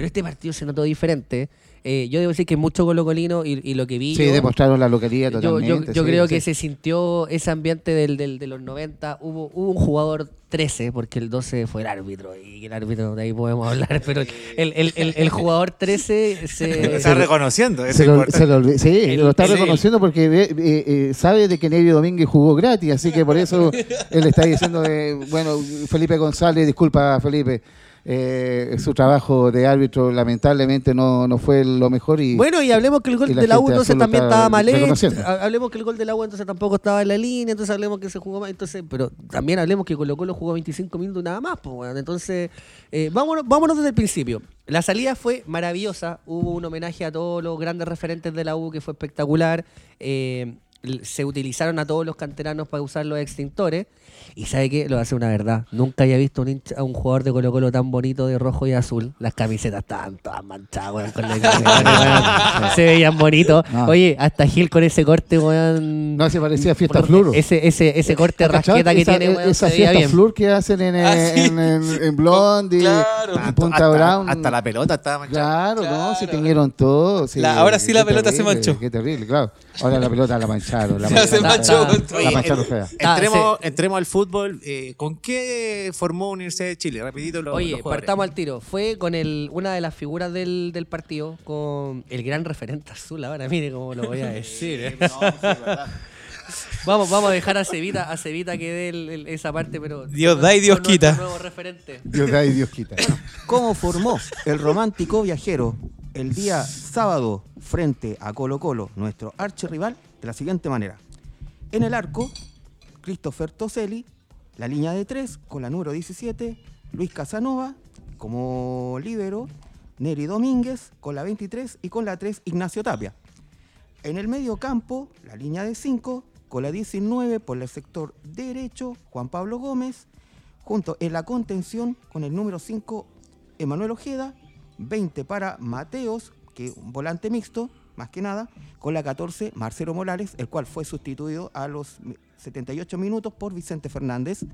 Pero este partido se notó diferente. Eh, yo debo decir que mucho colocolino y, y lo que vi. Sí, yo- demostraron la localidad yo, yo- totalmente. yo sí, creo sí. que se sintió ese ambiente del, del- de los 90. Hubo, hubo un jugador 13, porque el 12 fue el árbitro, y el árbitro de ahí podemos hablar, (laughs) pero el, el- el- el jugador 13 se... Está reconociendo, eso Se lo, se lo sí, El- lo está el- reconociendo porque ve- eh, eh, sabe de que Nevio Domínguez jugó gratis, así que por eso (laughs) él está diciendo, eh, bueno, Felipe González, disculpa Felipe, eh, su trabajo de árbitro lamentablemente no, no fue lo mejor y Bueno, y hablemos que el gol de la U entonces también estaba mal hecho. Ha- Hablemos que el gol de la U entonces tampoco estaba en la línea, entonces hablemos que se jugó mal. Entonces, pero también hablemos que Colo Colo jugó 25 minutos nada más. Pues, weón. Entonces, eh, vámonos, vámonos desde el principio. La salida fue maravillosa. Hubo un homenaje a todos los grandes referentes de la U que fue espectacular. Eh, se utilizaron a todos los canteranos para usar los extintores. Y sabe qué, lo hace una verdad. Nunca había visto un hincha- a un jugador de Colo Colo tan bonito de rojo y azul. Las camisetas estaban todas manchadas, weón, con la. (laughs) Se veían bonitos. No. Oye, hasta Gil con ese corte, weón. No, se parecía a Fiesta Fluro. Ese, ese, ese corte ¿Has cachado rasqueta que esa, tiene, weón, Esa se veía fiesta bien. flur que hacen en, Ah, sí. en, en, en Blondie, (laughs) Claro. en Punta hasta, Brown. hasta la pelota estaba manchada. Claro, no, se Claro. teñieron todo. sí, La- ahora sí la pelota se terrible, manchó. Qué terrible, claro. Ahora la pelota la mancharon. La (laughs) se mancharon, manchó la- con todo. La mancharon fea. Entremos, entremos al fútbol. eh, ¿Con qué formó Universidad de Chile? Rapidito los, Oye, los partamos al tiro. Fue con el, una de las figuras del, del partido, con el gran referente azul. Ahora mire cómo lo voy a (laughs) decir. eh. (laughs) vamos, vamos a dejar a Cevita, a Cevita que dé el- el- esa parte, pero. Dios da y Dios quita. nuevo referente. Dios da y Dios quita. ¿Cómo formó el romántico viajero el día sábado frente a Colo Colo, nuestro archirrival, de la siguiente manera? En el arco, Christopher Toselli, la línea de tres con la número 17, Luis Casanova como líbero, Neri Domínguez con la 23 y con la 3 Ignacio Tapia. En el medio campo, la línea de 5, con la 19 por el sector derecho, Juan Pablo Gómez, junto en la contención con el número 5, Emanuel Ojeda, 20 para Mateos, que un volante mixto, más que nada, con la 14, Marcelo Morales, el cual fue sustituido a los 78 minutos por Vicente Fernández.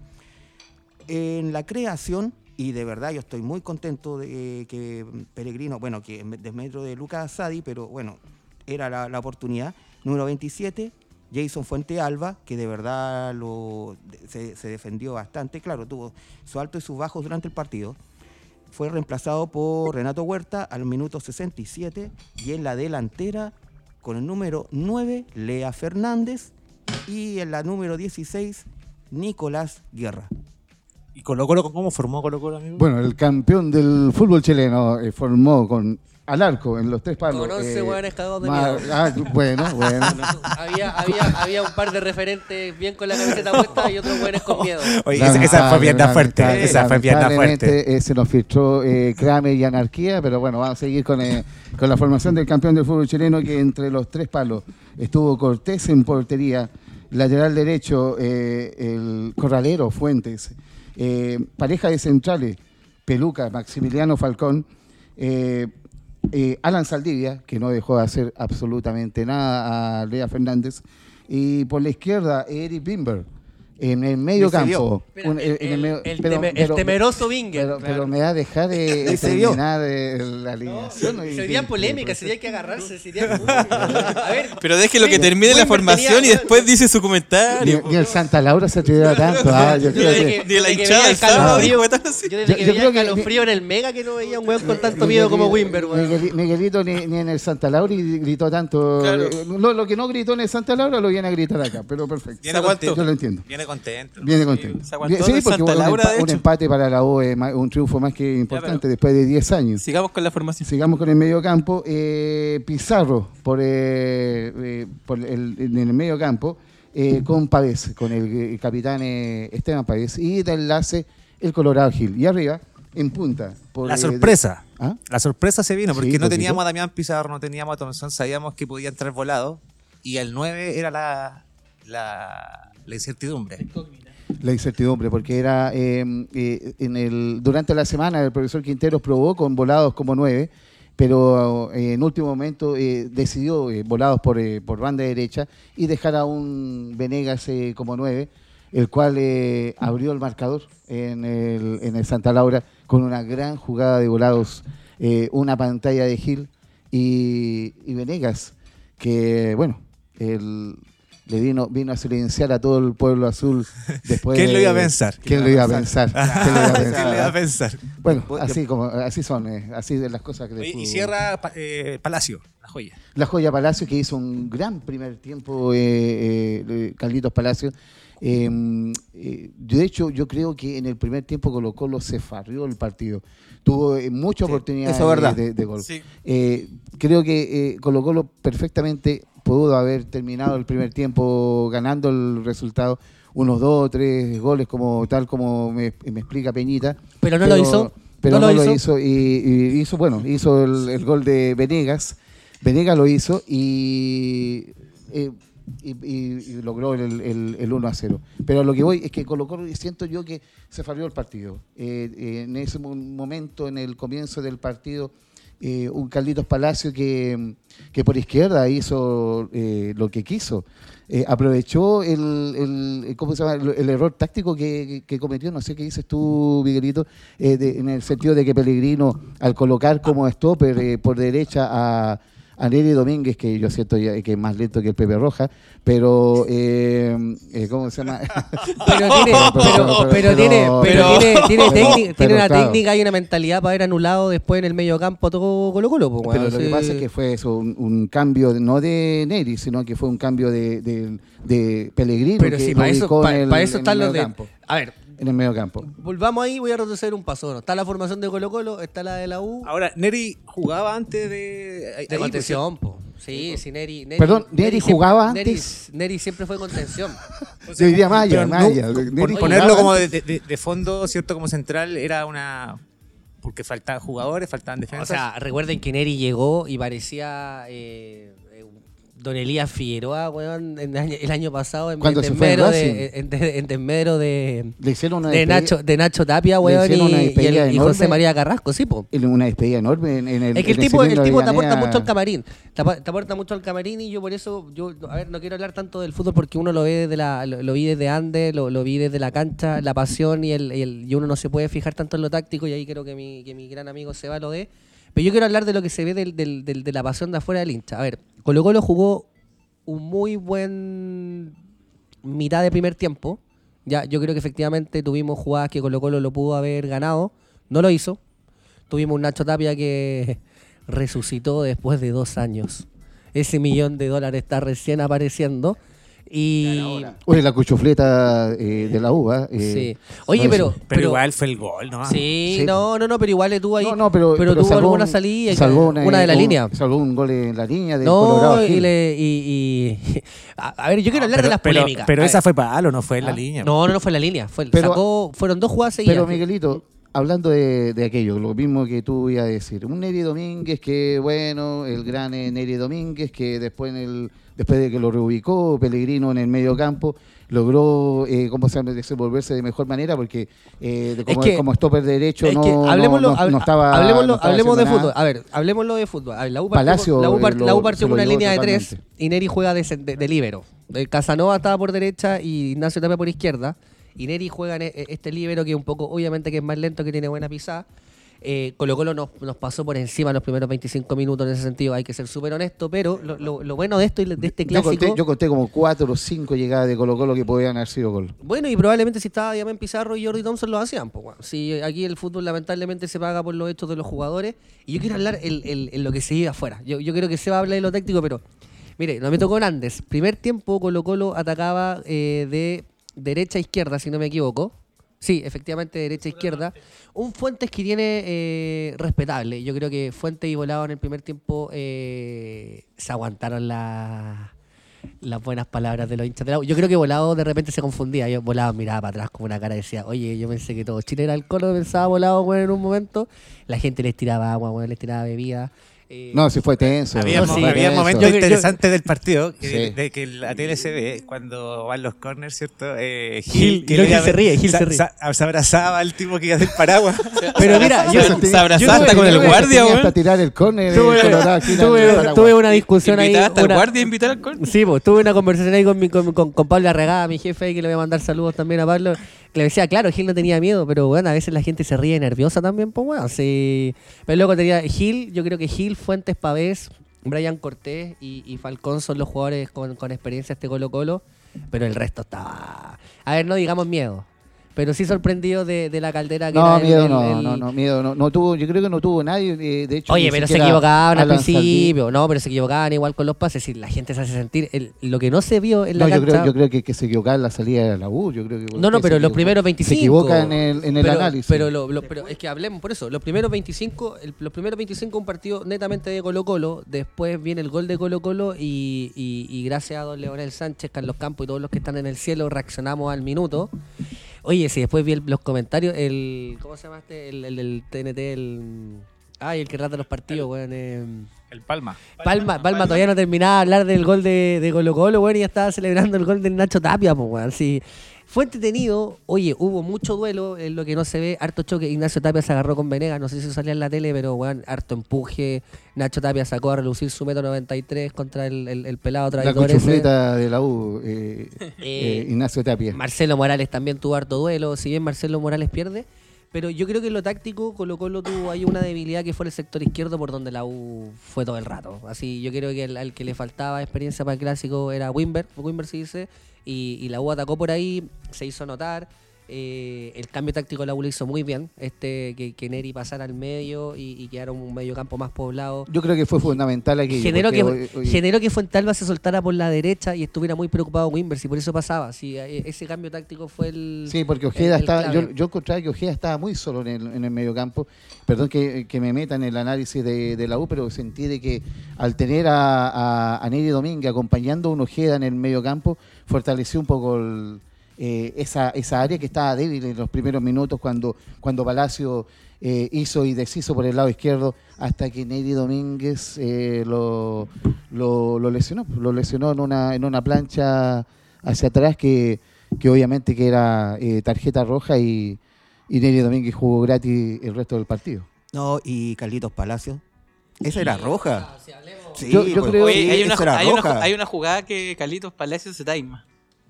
En la creación, y de verdad yo estoy muy contento de que Peregrino, bueno, que en desmedro de Lucas Sadi, pero bueno, era la, la oportunidad. Número 27, Jason Fuente Alba, que de verdad lo, se, se defendió bastante. Claro, tuvo su alto y sus bajos durante el partido. Fue reemplazado por Renato Huerta al minuto 67 y en la delantera con el número 9, Lea Fernández y en la número 16, Nicolás Guerra. ¿Y Colo Colo cómo formó Colo Colo, amigo? Bueno, el campeón del fútbol chileno eh, formó con al arco en los tres palos. Con 11 hueones cagados de miedo. ah, bueno, (laughs) bueno. había, había, había un par de referentes bien con la camiseta puesta y otros buenos con miedo. (laughs) Oye, esa, esa fue pierna fuerte. Esa fue pierna fuerte. eh, se nos filtró eh, Kramer y Anarquía, pero bueno, vamos a seguir con, eh, con la formación del campeón del fútbol chileno que entre los tres palos estuvo Cortés en portería, lateral derecho eh, el corralero Fuentes, eh, pareja de centrales Peluca, Maximiliano Falcón, eh, Alan Saldivia, que no dejó de hacer absolutamente nada a Lea Fernández, y por la izquierda Eric Bimber. En el medio Ni campo. Un- el, el medio- el pero- teme- el pero- temeroso Binger. pero, pero me va a dejar de, (laughs) Ni terminar eh, la alineación. y- Sería polémica, sería que agarrarse, sería... A ver, Pero déjelo que termine la formación tenía- y después dice su Ni, comentario. ni el Santa Laura se atrevió a tanto. ah, yo creo que- Ni la hinchada del sábado yo desde que yo veía escalofrío en el Mega que no veía un weón con tanto miedo como Wimber, Miguelito ni, ni en el Santa Laura y gritó tanto. Claro. eh, Lo, que no gritó en el Santa Laura lo viene a gritar acá, pero perfecto. Yo lo entiendo. Viene contento. Viene contento. se aguantó Bien, en porque Santa un, Laura, empa- de un hecho. empate para la U es un triunfo más que importante después de 10 años. Sigamos con la formación. Sigamos con el medio campo. eh, Pizarro por, eh, eh, por el, en el medio campo eh, con Pavés, con el, capitán eh, Esteban Pavés. Y de enlace el Colorado Gil. Y arriba, en punta. por, La eh, sorpresa. ¿Ah? La sorpresa se vino porque Sí, no teníamos a Damián Pizarro, no teníamos a Thompson, sabíamos que podía entrar volado y el 9 era la, la, la incertidumbre. La incertidumbre, porque era eh, eh, en el durante la semana el profesor Quinteros probó con volados como nueve, pero eh, en último momento eh, decidió eh, volados por, eh, por banda derecha y dejar a un Venegas eh, como nueve, el cual eh, abrió el marcador en el, en el Santa Laura con una gran jugada de volados, eh, una pantalla de Gil y, y Venegas, que bueno, el, le vino, vino a silenciar a todo el pueblo azul (laughs) después ¿Quién de- lo iba a pensar? ¿Quién lo iba a pensar? (laughs) ¿Quién lo iba a ¿Qué pensar? le iba a pensar? Bueno, así como así son, eh, así de las cosas que Oye, y fútbol. cierra pa- eh, Palacio, la joya. La Joya Palacio, que hizo un gran primer tiempo, eh, eh, Carlitos Palacio. Eh, eh, de hecho, yo creo que en el primer tiempo Colo Colo se farrió el partido. Tuvo eh, muchas Sí, oportunidades eso es verdad. de, de gol. Sí. Eh, creo que eh, Colo Colo perfectamente pudo haber terminado el primer tiempo ganando el resultado. Unos dos o tres goles, como tal como me, me explica Peñita. Pero no lo hizo. Pero No no, lo hizo. hizo. y, y hizo, bueno, hizo el, el gol de Venegas. Venegas lo hizo y eh, y, logró el, el- el 1 a 0. Pero lo que voy es que Colo Colo siento yo que se falló el partido. Eh, eh, en ese mo- momento, en el comienzo del partido, eh, un Carlitos Palacio que, que por izquierda hizo eh, lo que quiso. Eh, aprovechó el, el- error táctico que, que cometió, no sé qué dices tú, Miguelito, eh, de- en el sentido de que Pellegrino, al colocar como stopper eh, por derecha a, a Neri Domínguez, que yo siento ya que es más lento que el Pepe Roja, pero, eh, eh, ¿cómo se llama? (laughs) Pero tiene, Pero- pero, tiene, pero- tiene, tiene, técnica- tiene una claro. técnica y una mentalidad para haber anulado después en el medio campo todo Colo Colo. pues, Pero lo que pasa es que fue eso, un, un cambio, no de Neri, sino que fue un cambio de, de, de Pellegrino. Pero que sí, para eso, el- para eso en están los de. A ver, En el medio campo. volvamos ahí, voy a retroceder un paso. ¿no? Está la formación de Colo Colo, está la de la U. Ahora, Neri jugaba antes de. ahí- De contención, po. Sí, sí, Neri. Neri Perdón, ¿Neri jugaba Neri- antes? Neri siempre fue contención. (laughs) pues, Yo diría Maya, no- por- Neri ponerlo como de, antes. de- de fondo, ¿cierto? Como central, era una. Porque faltaban jugadores, faltaban O defensas. sea, recuerden que Neri llegó y parecía eh, Don Elías Figueroa, weón, en el año, el pasado en, Cuando de, en, en de, Le hicieron una de, Nacho, de Nacho Tapia, weón, y, una y el- y José. María Carrasco, sí, po. una despedida enorme en, en el Es que el tipo, el de tipo te aporta mucho al camarín. Te te aporta mucho al camarín y yo por eso, yo, a ver, no quiero hablar tanto del fútbol porque uno lo ve desde la, lo, lo vi desde Andes, lo, lo vi desde la cancha, la pasión y el, y el- uno no se puede fijar tanto en lo táctico y ahí creo que mi, que mi gran amigo Seba lo ve. Pero yo quiero hablar de lo que se ve del, del- del- de la pasión de afuera del hincha. A ver, Colo Colo jugó un muy buen mitad de primer tiempo. Ya, yo creo que efectivamente tuvimos jugadas que Colo Colo lo pudo haber ganado. No lo hizo. Tuvimos un Nacho Tapia que (laughs) resucitó después de dos años. Ese millón de dólares está recién apareciendo. Y. Oye, la cuchufleta eh, de la uva. Sí. Oye, pero. pero, igual fue el gol, ¿no? Sí, Sí. no, no, no, pero igual le tuvo ahí. No, no, pero, pero, tuvo alguna un- salida. y- salvó una, de la un- línea. Salvó un gol en la línea de Colorado No, y, le, y, y- (laughs) a, ver, yo quiero hablar de las polémicas. pero esa fue palo, no fue en la Ah, línea. No, no, no fue en la línea. Fue, Pero- sacó, fueron dos jugadas seguidas. Pero Miguelito, hablando de, de aquello, lo mismo que tú ibas a decir, un Neri Domínguez que, bueno, el gran eh, Neri Domínguez que después en el después de que lo reubicó Pellegrino en el medio campo, logró, eh, ¿cómo se llama?, desenvolverse de mejor manera porque eh, de como, Es que- como stopper derecho Es no, que que no- hablemoslo, no- hab- no estaba hablemoslo- no estaba hablemos de fútbol. A ver, hablemoslo de fútbol. A ver, la U Palacio, la U eh, part- la U lo- partió una línea de tres y Neri juega de, de, de líbero. El Casanova estaba por derecha y Ignacio Tapia por izquierda. Y Neri juega en e- este líbero que un poco, obviamente que es más lento, que tiene buena pisada. Eh, Colo Colo nos, nos pasó por encima los primeros 25 minutos en ese sentido, hay que ser súper honesto, pero lo, lo- lo bueno de esto y de este Yo clásico... conté, yo conté como cuatro o cinco llegadas de Colo Colo que podían haber sido gol. Bueno, y probablemente si estaba Diamant Pizarro y Jordi Thompson lo hacían. Pues, bueno. Si aquí el fútbol lamentablemente se paga por los hechos de los jugadores. Y yo quiero hablar en, en- en lo que se vive afuera. Yo, yo creo que se va a hablar de lo táctico, pero mire, no me tocó en Andes. Primer tiempo Colo Colo atacaba eh, de derecha a izquierda, si no me equivoco. Sí, efectivamente, derecha a izquierda. Un Fuentes que tiene eh, respetable. Yo creo que Fuentes y Volado en el primer tiempo eh, se aguantaron la- las buenas palabras de los hinchas de la U. Yo creo que Volado de repente se confundía. Yo Volado miraba para atrás como una cara y decía, oye, yo pensé que todo Chile era el colo, pensaba Volado, bueno, en un momento. La gente les tiraba agua, bueno, les tiraba bebida. Eh, No, sí fue tenso. Había, No, sí. había tenso. momentos interesantes del partido que, Sí. de que la tele se ve cuando van los corners, ¿cierto? Eh, Gil- que no, le Gil llama- se ríe, Gil se ríe. sa- se abrazaba al tipo que iba del paraguas. (laughs) Pero mira, yo, tenía- se abrazaba hasta con el guardia, weón. hasta tirar el córner de tuve, Colorado Gil al tuve- tuve una discusión ahí. Hasta el una- guardia, invitar al col. Sí, pues tuve una conversación ahí con, mi, con, con- con Pablo Arregada, mi jefe, ahí, que le voy a mandar saludos también a Pablo. Le decía, claro, Gil no tenía miedo, pero bueno, a veces la gente se ríe nerviosa también, pues bueno, sí. Pero luego tenía Gil, yo creo que Gil, Fuentes, Pavés, Brian Cortés y, y Falcón son los jugadores con, con experiencia este Colo Colo, pero el resto estaba... A ver, no digamos miedo, pero sí sorprendido de, de la caldera que No, era miedo el- no, el- no, no, miedo no, no tuvo, yo creo que no tuvo nadie, eh, de hecho. Oye, pero se equivocaban al principio, no, pero se equivocaban igual con los pases y la gente se hace sentir. el- lo que no se vio en la No, yo creo, yo creo que, que se equivocaba en la salida de la U, yo creo que No, no, pero los primeros 25. Se equivoca en el, en el pero, análisis. Pero, lo- lo- pero es que hablemos por eso. Los primeros 25, el- los primeros 25 un partido netamente de Colo Colo. Después viene el gol de Colo Colo y, y- y gracias a don Leonel Sánchez, Carlos Campos y todos los que están en el cielo reaccionamos al minuto. Oye, si después vi el- los comentarios, el ¿cómo se llama este? El, el del TNT, el Ay, el que rata los partidos, weón. eh, El Palma. Palma, Palma todavía no terminaba de hablar del gol de, de Colo Colo, weón, y ya estaba celebrando el gol del Nacho Tapia, pues, weón. Sí. Fue entretenido, oye, hubo mucho duelo, en lo que no se ve, harto choque. Ignacio Tapia se agarró con Venegas, no sé si salía en la tele, pero weón, harto empuje. Nacho Tapia sacó a relucir su metro 93 contra el, el- el pelado La traidor ese. cuchufleta de la U, eh, (laughs) Eh, eh, Ignacio Tapia. Marcelo Morales también tuvo harto duelo, si bien Marcelo Morales pierde. Pero yo creo que en lo táctico Colo Colo tuvo ahí una debilidad que fue el sector izquierdo por donde la U fue todo el rato. Así yo creo que al que le faltaba experiencia para el clásico era Wimber, Wimber se dice, y, y la U atacó por ahí, se hizo notar. Eh, el cambio táctico de la U lo hizo muy bien, este que, que Neri pasara al medio y, y quedara un medio campo más poblado. Yo creo que fue fundamental aquello. Generó que, hoy- hoy- generó que Fuentalba se soltara por la derecha y estuviera muy preocupado Wimbers y por eso pasaba. Sí, eh, ese cambio táctico fue el. Sí, porque Ojeda el- el estaba, yo, yo encontraba que Ojeda estaba muy solo en el, en el mediocampo. Perdón que, que me meta en el análisis de, de la U, pero sentí de que al tener a, a, a Neri Domínguez acompañando a un Ojeda en el mediocampo, fortaleció un poco el- eh, esa, esa área que estaba débil en los primeros minutos cuando, cuando Palacio eh, hizo y deshizo por el lado izquierdo hasta que Neri Domínguez eh, lo, lo, lo lesionó. Lo lesionó en una, en una plancha hacia atrás que, que obviamente que era eh, tarjeta roja y, y Neri Domínguez jugó gratis el resto del partido. No, y Carlitos Palacio. Esa era roja. Sí, Yo- yo pues, creo- Oye, sí, hay una, hay, una, hay una jugada que Calitos Palacios se taima.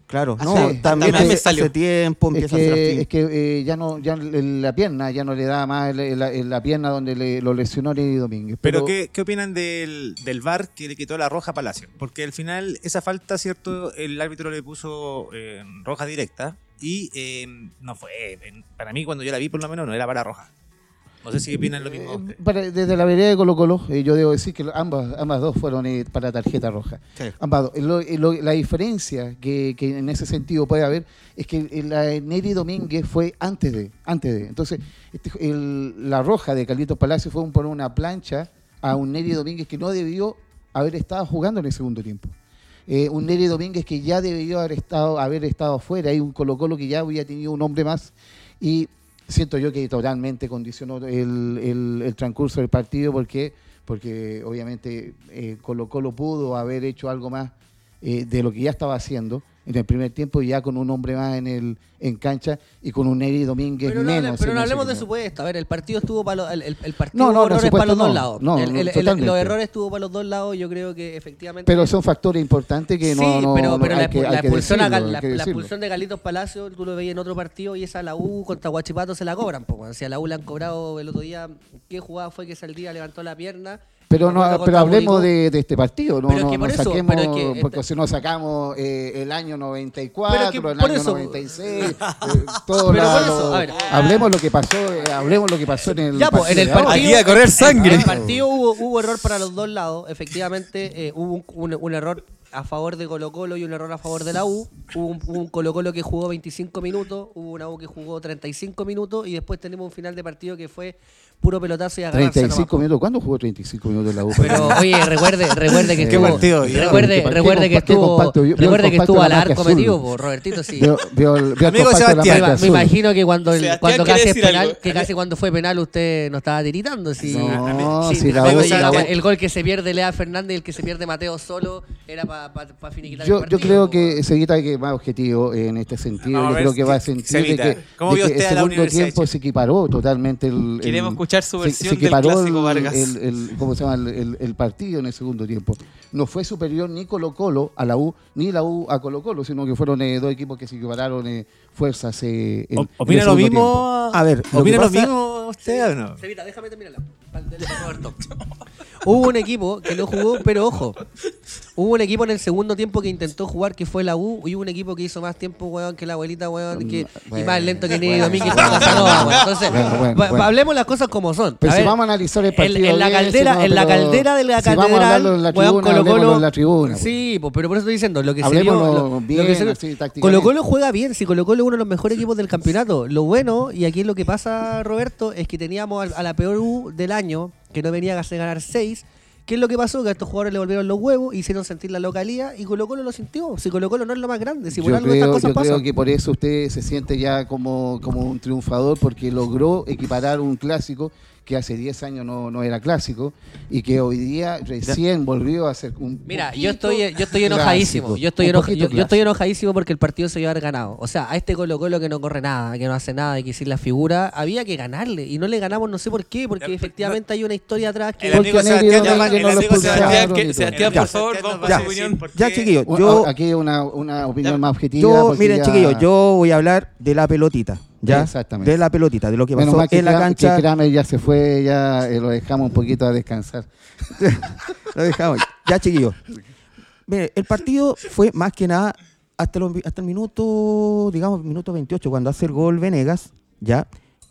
Claro, Ah, no, sí. también También me hace, salió. hace tiempo Es empieza a ser que, así. es que eh, ya no ya la pierna ya no le da más el- la, la pierna donde le, lo lesionó Neri Domínguez. Pero, ¿qué, qué opinan del, del VAR que le quitó la roja a Palacio? Porque al final esa falta, ¿cierto? El árbitro le puso eh, roja directa y eh, no fue. Para mí, cuando yo la vi, por lo menos, no era para roja. No sé si opinan lo mismo. Eh, para- desde la vereda de Colo Colo, eh, yo debo decir que ambas, ambas dos fueron eh, para tarjeta roja. Sí. Ambas dos. Lo- lo- la diferencia que, que en ese sentido puede haber es que la Neri Domínguez fue antes de. Antes de. Entonces, este- el- la roja de Carlitos Palacio fue un- por una plancha a un Neri Domínguez que no debió haber estado jugando en el segundo tiempo. Un Neri Domínguez que ya debió haber estado, haber estado afuera, hay un Colo Colo que ya había tenido un hombre más y siento yo que totalmente condicionó el, el- transcurso del partido porque, porque obviamente eh, Colo Colo pudo haber hecho algo más eh, de lo que ya estaba haciendo en el primer tiempo ya con un hombre más en el en cancha y con un Neri Domínguez Pero no, menos. pero no ese hablemos de supuesto. A ver, el partido estuvo para los, el, partido No, no, hubo no, errores para los dos lados. El- los errores estuvo para los dos lados. Yo creo que efectivamente. Pero son factores importantes que no, sí, no- pero, pero la, que- la expulsión, a decirlo, Gal- la, la expulsión de Galitos Palacio, tú lo veías en otro partido y esa la U contra Guachipato se la cobran. Po, weón. si a la U le han cobrado el otro día, ¿qué jugada fue que Saldía levantó la pierna? Pero, no, pero hablemos de, de este partido, no, no, por no eso, saquemos, pero es que este- porque si no sacamos eh, el año 94, Pero es que el año eso- 96, (laughs) eh, todo Pero la- por eso, lo- a ver. hablemos lo que pasó, eh, hablemos lo que pasó en el Ya, pues, en el partido. Aquí a correr sangre. En el partido hubo, hubo error para los dos lados. Efectivamente, eh, hubo un, un- un error a favor de Colo Colo y un error a favor de la U. Hubo un, un Colo Colo que jugó 25 minutos, hubo una U que jugó 35 minutos y después tenemos un final de partido que fue puro pelotazo y agarrarse 35 nomás. minutos, ¿cuándo jugó 35 minutos la U? Pero oye, recuerde, recuerde que ¿Qué estuvo, partido? ¿Qué recuerde, compa- recuerde que qué qué estuvo, compacto? Vio- vio el recuerde que estuvo al la arco metido, po, Robertito, sí. Vio, vio el, vio el Amigo la Sebastián. Me, me imagino que cuando, el- Sebastián cuando casi es penal, algo. que casi cuando fue penal usted no estaba tiritando. Si, No, Sí, si la U- llega, Sebastián. el gol que se pierde Lea Fernández y el que se pierde Mateo solo era para finiquitar el Yo, yo partido, creo po, que. Seguita que más objetivo en este sentido. Yo ver creo que va a sentir que, ¿Cómo de vio que el la segundo tiempo se equiparó totalmente. El, Queremos el- escuchar su se- versión se del clásico el- Vargas. El, el- ¿cómo se llama? El, el- el partido en el segundo tiempo. No fue superior ni Colo Colo a la U, ni la U a Colo Colo, sino que fueron eh, dos equipos que se equipararon eh, fuerzas. eh, en- en el ¿Opina lo mismo? tiempo. A ver, ¿opina lo mismo usted o no? Cevita, déjame terminarla. Roberto. (laughs) Hubo un equipo que no jugó, pero ojo. Hubo un equipo en el segundo tiempo que intentó jugar, que fue la U, y hubo un equipo que hizo más tiempo, weón, que la abuelita, weón, que, y bueno, más lento que bueno, Domínguez bueno. Entonces, bueno, bueno. hablemos las cosas como son. Pero A si ver, vamos a analizar el en- partido en, la bien, caldera, si no, en la caldera de la si vamos a catedral, hablarlo en la weón, Colo Colo, en la tribuna, pues. sí, pues, pero por eso estoy diciendo, lo que se vio, lo- bien, así. Colo Colo juega bien, si Colo Colo es uno de los mejores equipos del campeonato. Lo bueno, y aquí es lo que pasa, Roberto, es que teníamos a la peor U del año, que no venía a ganar 6. ¿Qué es lo que pasó? Que a estos jugadores le volvieron los huevos, hicieron sentir la localía y Colo Colo lo sintió. Si Colo Colo no es lo más grande, si por yo algo estas creo, cosas yo pasan. creo que por eso usted se siente ya como, como un triunfador porque logró equiparar un clásico que hace 10 años no, no era clásico y que hoy día recién volvió a ser un Mira, yo estoy, yo estoy enojadísimo. clásico, Yo estoy, enoja- yo, yo estoy enojadísimo porque el partido se iba a haber ganado. O sea, a este Colo Colo que no corre nada, que no hace nada, que sin la figura, había que ganarle. Y no le ganamos, no sé por qué, porque Ya, efectivamente hay una historia atrás que. El amigo Sebastián no- Domínguez que no el amigo Sebastián- que-. Sebastián, Ya. por favor, vamos nos con va a su opinión. Ya, chiquillos, yo, Aquí una, una opinión Ya, más objetiva. yo miren, ya- chiquillos, yo voy a hablar de la pelotita, ¿ya? Exactamente. De la pelotita, de lo que Menos pasó mal que, en la cancha. que Kramer ya se fue, ya eh, lo dejamos un poquito a descansar. (laughs) Lo dejamos. Ya, chiquillos. Mire, el partido fue más que nada hasta el minuto, digamos, minuto 28, cuando hace el gol Venegas, ya,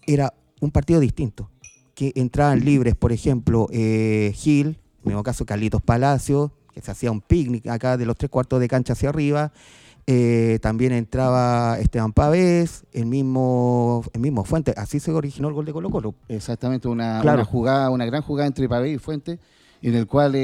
era un partido distinto. Que entraban libres, por ejemplo, eh, Gil, en el mismo caso Carlitos Palacio, que se hacía un picnic acá de los tres cuartos de cancha hacia arriba. Eh, también entraba Esteban Pavés, el mismo, el mismo Fuente. Así se originó el gol de Colo Colo. Exactamente, una, Claro. una jugada, una gran jugada entre Pavé y Fuente, en el cual eh,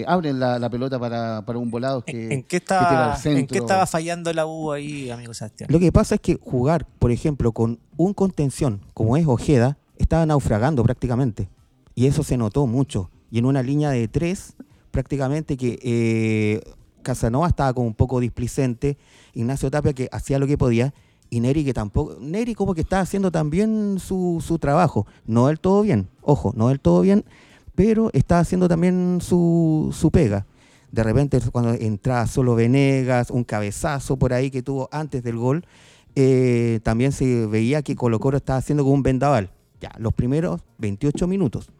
eh, abren la, la pelota para, para un volado que, ¿En, qué estaba. ¿En qué estaba fallando la U ahí, amigo Sebastián? Lo que pasa es que jugar, por ejemplo, con un contención como es Ojeda, estaba naufragando prácticamente. Y eso se notó mucho. Y en una línea de tres, prácticamente que eh, Casanova estaba como un poco displicente, Ignacio Tapia que hacía lo que podía, y Neri que tampoco, Neri como que estaba haciendo también su, su trabajo. No del todo bien, ojo, no del todo bien, pero estaba haciendo también su, su pega. De repente cuando entraba solo Venegas, un cabezazo por ahí que tuvo antes del gol, eh, también se veía que Colo Colo estaba haciendo como un vendaval. Ya, los primeros 28 minutos.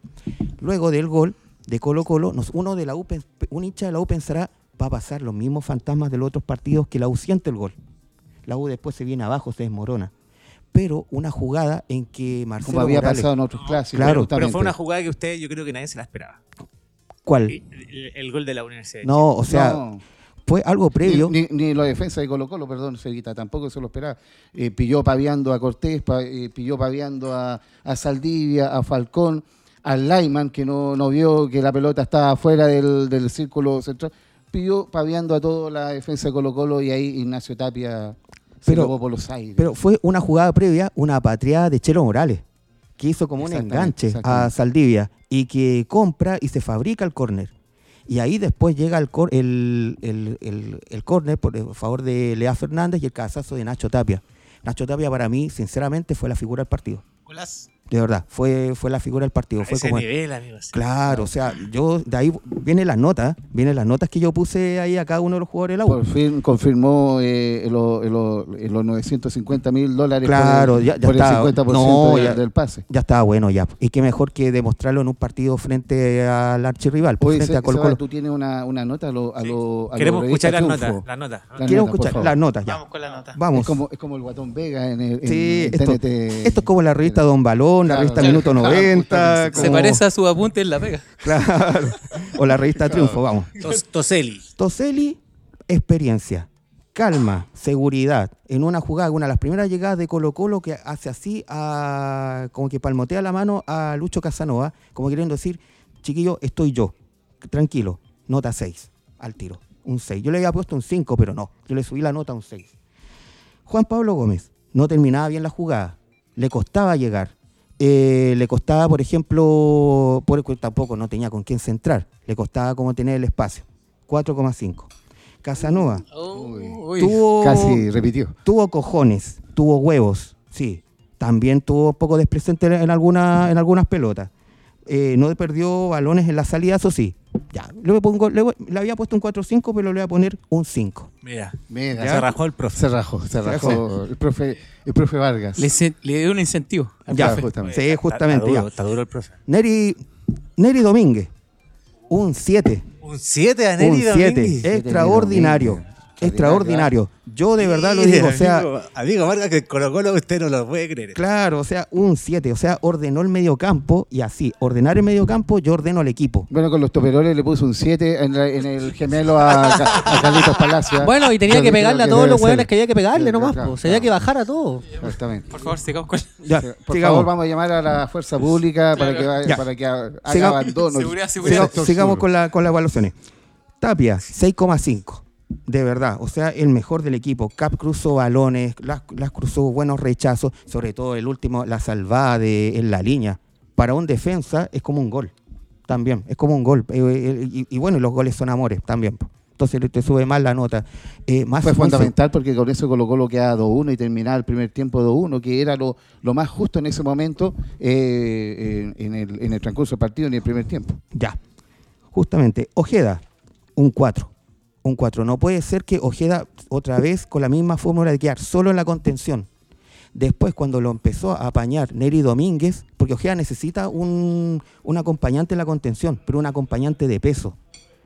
Luego del gol de Colo Colo, uno de la U, un hincha de la U pensará, va a pasar los mismos fantasmas de los otros partidos que la U siente el gol. La U después se viene abajo, se desmorona. Pero una jugada en que Marcelo como había Morales- pasado en otros clásicos. Claro. Pero fue una jugada que usted, yo creo que nadie se la esperaba. ¿Cuál? El, el- el gol de la Universidad. de No, o sea, No. fue algo previo. Ni, ni, ni la defensa de Colo Colo, perdón, Seguita, tampoco se lo esperaba. Eh, pilló paviando a Cortés, pa- eh, pilló paviando a, a Saldivia, a Falcón, al Lyman, que no, no vio que la pelota estaba fuera del, del círculo central. Pilló paviando a toda la defensa de Colo Colo y ahí Ignacio Tapia se Pero- por los aires. Pero fue una jugada previa, una patriada de Chelo Morales, que hizo como un enganche a. Saldivia y que compra y se fabrica el córner. Y ahí después llega el, cor- el, el, el- el córner por el favor de Lea Fernández y el cabezazo de Nacho Tapia. Nacho Tapia para mí, sinceramente, fue la figura del partido. Nicolás, De verdad, fue, fue la figura del partido. a Fue ese como, nivel, amigos. Claro, o sea, yo de ahí vienen las notas, vienen las notas que yo puse ahí a cada uno de los jugadores de la U. Por fin confirmó eh, lo- lo- los 950 mil dólares Claro, por el, ya- ya por el está. 50% No, del- ya- del pase. Ya estaba bueno ya. Y qué mejor que demostrarlo en un partido frente al archirrival, pues, Oye, frente Se- a Colo tú tienes una, una nota a lo, a Sí. lo- a Queremos lo escuchar las notas. Las notas. La nota, por escuchar las notas ya. Vamos con la nota. Vamos. Es como, es como el Guatón Vega en el Sí, en esto, TNT. esto es como la revista Don La Claro, revista claro, Minuto claro, 90. justamente. Se parece a su apunte en la pega. Claro. O la revista Triunfo, vamos. Tos- Toseli. Toseli, experiencia, calma, seguridad. En una jugada, una de las primeras llegadas de Colo Colo que hace así, a, como que palmotea la mano a Lucho Casanova, como queriendo decir, chiquillo, estoy yo, tranquilo, nota 6, al tiro, un 6. Yo le había puesto un 5, pero no, yo le subí la nota a un 6. Juan Pablo Gómez no terminaba bien la jugada, le costaba llegar. Eh, le costaba, por ejemplo, por, tampoco no tenía con quién centrar, le costaba como tener el espacio. 4,5. Casanova Uy. tuvo, Casi repitió. tuvo cojones, tuvo huevos, sí. También tuvo poco despresente en, alguna, en algunas pelotas. Eh, no perdió balones en la salida, eso sí. Ya, le, pongo, le, le había puesto un 4-5, pero le voy a poner un 5. Mira, Mira, se rajó el profe. se rajó, se rajó el profe, el profe Vargas. Le, se- le dio un incentivo. al Ya, profe. justamente. Sí, Está- justamente. Está, ya. duro, está duro el profe. Neri, Neri Domínguez, un 7. Un 7 a Un Neri 7. Domínguez. Extraordinario. Extraordinario. Yo de verdad lo digo, o sea, Amigo, amigo Vargas, que Colo Colo usted no lo puede creer. claro, o sea, un 7. O sea, ordenó el medio campo y así, ordenar el medio campo, yo ordeno al equipo. Bueno, con los toperoles le puso un 7 en, el gemelo a, (laughs) a Carlitos Palacio. Bueno, y tenía que pegarle a todos los hueones que había que pegarle nomás, claro, había que bajar a todos. Exactamente. Por favor, sigamos con Ya, Por sigamos. favor, vamos a llamar a la fuerza pública para que, vaya- para que ha- haga Siga- abandono. Seguridad, seguridad. sigamos con, la, con las evaluaciones. Tapia, 6,5. De verdad, o sea, el mejor del equipo. Cap cruzó balones, las, las cruzó buenos rechazos, sobre todo el último, la salvada de, en la línea. para un defensa es como un gol. También, es como un gol. Eh, eh, y, y bueno, los goles son amores también. Entonces te sube más la nota. Eh, más Fue fundamental porque con eso Colo Colo quedaba 2-1 y terminaba el primer tiempo 2-1, que era lo, lo más justo en ese momento eh, en, en el, en el transcurso del partido en el primer tiempo. Ya. Justamente, Ojeda, un 4. Un 4. No puede ser que Ojeda otra vez con la misma fórmula de quedar solo en la contención. Después, cuando lo empezó a apañar Neri Domínguez, porque Ojeda necesita un, un acompañante en la contención, pero un acompañante de peso.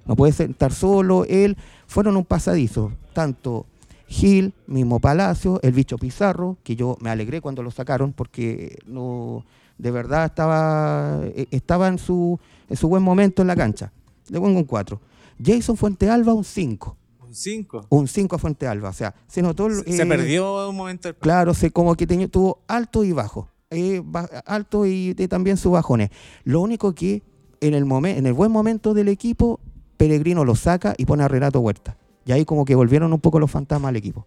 No puede ser- estar solo, él. Fueron un pasadizo. Tanto Gil, mismo Palacio, el bicho Pizarro, que yo me alegré cuando lo sacaron, porque no, de verdad estaba, eh, estaba en, su, en su buen momento en la cancha. Le pongo un 4. Jason Fuente Alba, un 5. Un 5. Un 5 a Fuente Alba. O sea, se notó. el- Se eh, perdió un momento del Claro, se como que tenía, tuvo alto y bajo. eh, ba- alto y, y también sus bajones. Lo único que en el, momen- en el buen momento del equipo, Peregrino lo saca y pone a Renato Huerta. Y ahí como que volvieron un poco los fantasmas al equipo.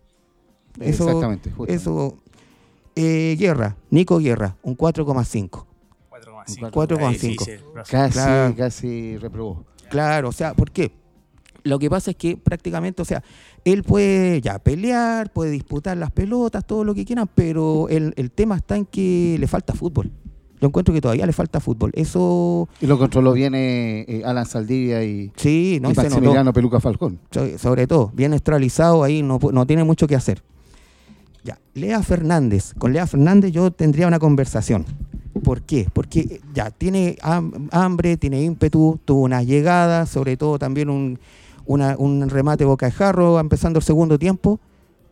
Eso, Exactamente. justamente. Eso. eh, Guerra, Nico Guerra, un 4,5. 4,5. 4,5. Difícil, profe. Casi, Claro. casi reprobó. Claro, o sea, ¿por qué? Lo que pasa es que prácticamente, o sea, él puede ya pelear, puede disputar las pelotas, todo lo que quieran, pero el, el tema está en que le falta fútbol. Yo encuentro que todavía le falta fútbol. Eso, Y lo controló bien eh, eh, Alan Saldivia y, sí, no y. Maximiliano Peluca Falcón. So- sobre todo, bien neutralizado ahí, no, no tiene mucho que hacer. Ya, Lea Fernández. Con Lea Fernández yo tendría una conversación. ¿Por qué? Porque eh, ya tiene ham- hambre, tiene ímpetu, tuvo una llegada, sobre todo también un, una- un remate boca de jarro empezando el segundo tiempo,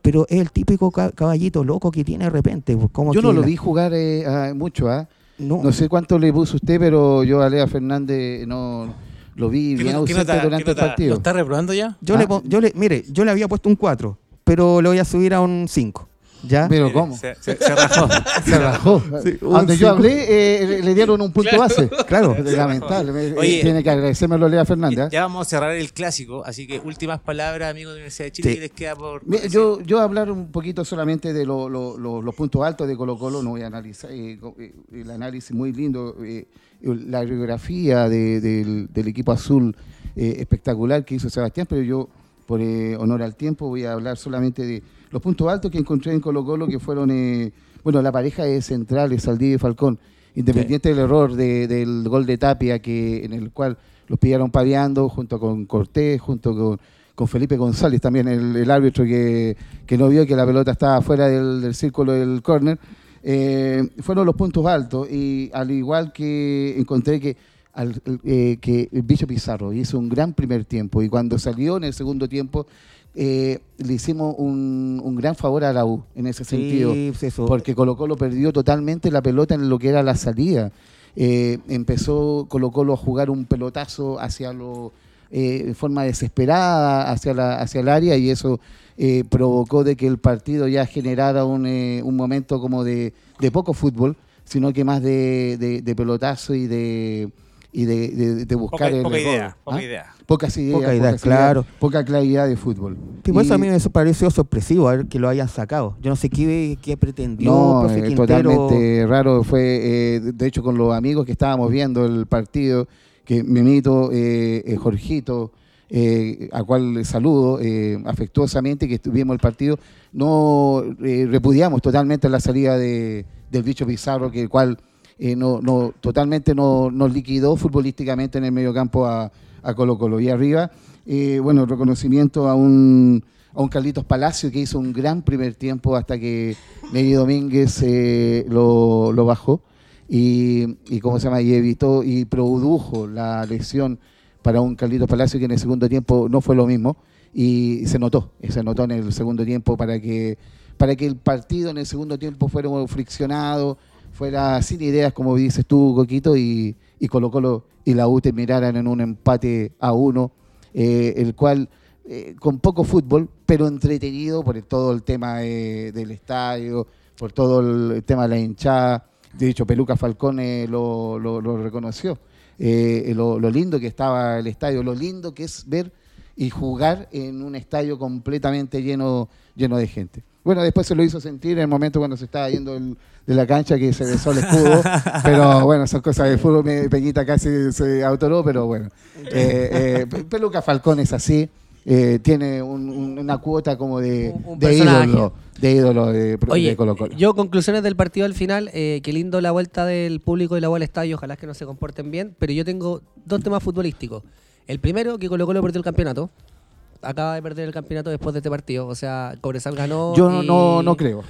pero es el típico ca- caballito loco que tiene de repente. pues, como Yo que no lo la- vi jugar eh, ah, mucho, ¿ah? No, No sé cuánto le puso usted, pero yo a Lea Fernández no lo vi ¿Qué bien ausente nota- durante el partido. ¿Lo está reprobando ya? yo, ah. le, pon- yo le, mire, yo le había puesto un 4, pero le voy a subir a un 5. ¿Ya? Pero Mire, ¿cómo? Se, se- se rajó. (laughs) Se rajó. Sí, A un Donde yo hablé, eh, le- le dieron un punto base. Claro. (laughs) Lamentable. Oye. eh, tiene que agradecérmelo Lea Fernández. Ya vamos a cerrar el clásico, así que últimas palabras, amigos de la Universidad de Chile, Sí. que les queda por. Mira, yo, yo hablar un poquito solamente de lo- lo- lo- los puntos altos de Colo Colo, no voy a analizar eh, eh, el análisis muy lindo, eh, la biografía de- del, del equipo azul eh, espectacular que hizo Sebastián, pero yo, por eh, honor al tiempo, voy a hablar solamente de los puntos altos que encontré en Colo Colo, que fueron, eh, bueno, la pareja de centrales, Saldivia y Falcón, independiente del error de- del gol de Tapia, que en el cual los pillaron paviando junto con Cortés, junto con Felipe González también, el, árbitro que, que no vio que la pelota estaba fuera del, círculo del córner. Eh, fueron los puntos altos y al igual que encontré que, eh, que bicho Pizarro hizo un gran primer tiempo y cuando salió en el segundo tiempo eh, le hicimos un, un gran favor a la U en ese sentido. Sí, pues eso. Porque Colo Colo perdió totalmente la pelota en lo que era la salida. Eh, empezó Colo Colo a jugar un pelotazo hacia lo eh, de forma desesperada hacia, la, hacia el área y eso eh, provocó de que el partido ya generara un, eh, un momento como de, de poco fútbol, sino que más de, de- de pelotazo y de y de, buscar Poca, el poca idea, poca ¿ah? idea. Pocas ideas, Poca idea, pocas claro. ideas, poca claridad de fútbol. Sí, por eso a mí me pareció sorpresivo a ver que lo hayan sacado. Yo no sé qué, qué pretendió No, eh, Quintero. totalmente raro fue, eh, de- hecho con los amigos que estábamos viendo el partido, que Memito, eh, eh, Jorgito, eh, a cual saludo eh, afectuosamente, que estuvimos el partido, no eh, repudiamos totalmente la salida de, del bicho Pizarro, que el cual no, no, totalmente no- nos liquidó futbolísticamente en el mediocampo a, a Colo Colo. Y arriba, eh, bueno, reconocimiento a un, a un Carlitos Palacio que hizo un gran primer tiempo hasta que Neri Domínguez eh, lo, lo bajó. Y, y cómo se llama y evitó y produjo la lesión para un Carlitos Palacio que en el segundo tiempo no fue lo mismo. Y se notó, y se notó en el segundo tiempo para que para que el partido en el segundo tiempo fuera friccionado, fuera sin ideas como dices tú, Coquito, y, y Colo y la U terminaran en un empate a uno, eh, el cual eh, con poco fútbol, pero entretenido por todo el tema eh, del estadio, por todo el tema de la hinchada. De hecho, Peluca Falcón eh, lo, reconoció. Lo lindo que estaba el estadio, lo lindo que es ver y jugar en un estadio completamente lleno, lleno de gente. Bueno, después se lo hizo sentir en el momento cuando se estaba yendo el- de la cancha que se besó el escudo. (laughs) pero bueno, son cosas de fútbol. Peñita casi se autoró, pero bueno. (laughs) Eh, eh, Peluca Falcón es así. eh, tiene un- un- una cuota como de, Un- un de ídolo, de ídolo de, Oye, de Colo Colo. yo conclusiones del partido al final, eh, qué lindo la vuelta del público y la vuelta al estadio, ojalá que no se comporten bien, pero yo tengo dos temas futbolísticos. El primero, que Colo Colo perdió el campeonato. Acaba de perder el campeonato después de este partido, o sea, Cobresal ganó. Yo no, y- no, no creo.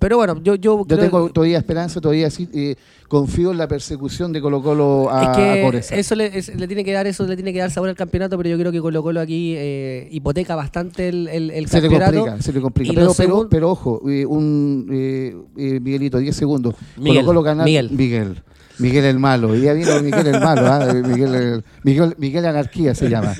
Pero bueno, yo, yo, Yo creo tengo que- todavía esperanza, todavía sí, eh, confío en la persecución de Colo Colo a, es a Cobresal. eso le, es- le tiene que dar eso le tiene que dar sabor al campeonato, pero yo creo que Colo Colo aquí eh, hipoteca bastante el, el, el se le complica, se le complica. Pero, pero, segun- pero ojo, eh, un eh, eh, Miguelito, 10 segundos. Miguel, Colo Colo ganar- Miguel. Miguel. Miguel el malo. Y ya vino Miguel el malo. ¿ah? (laughs) Miguel, el- Miguel, Miguel Anarquía se llama.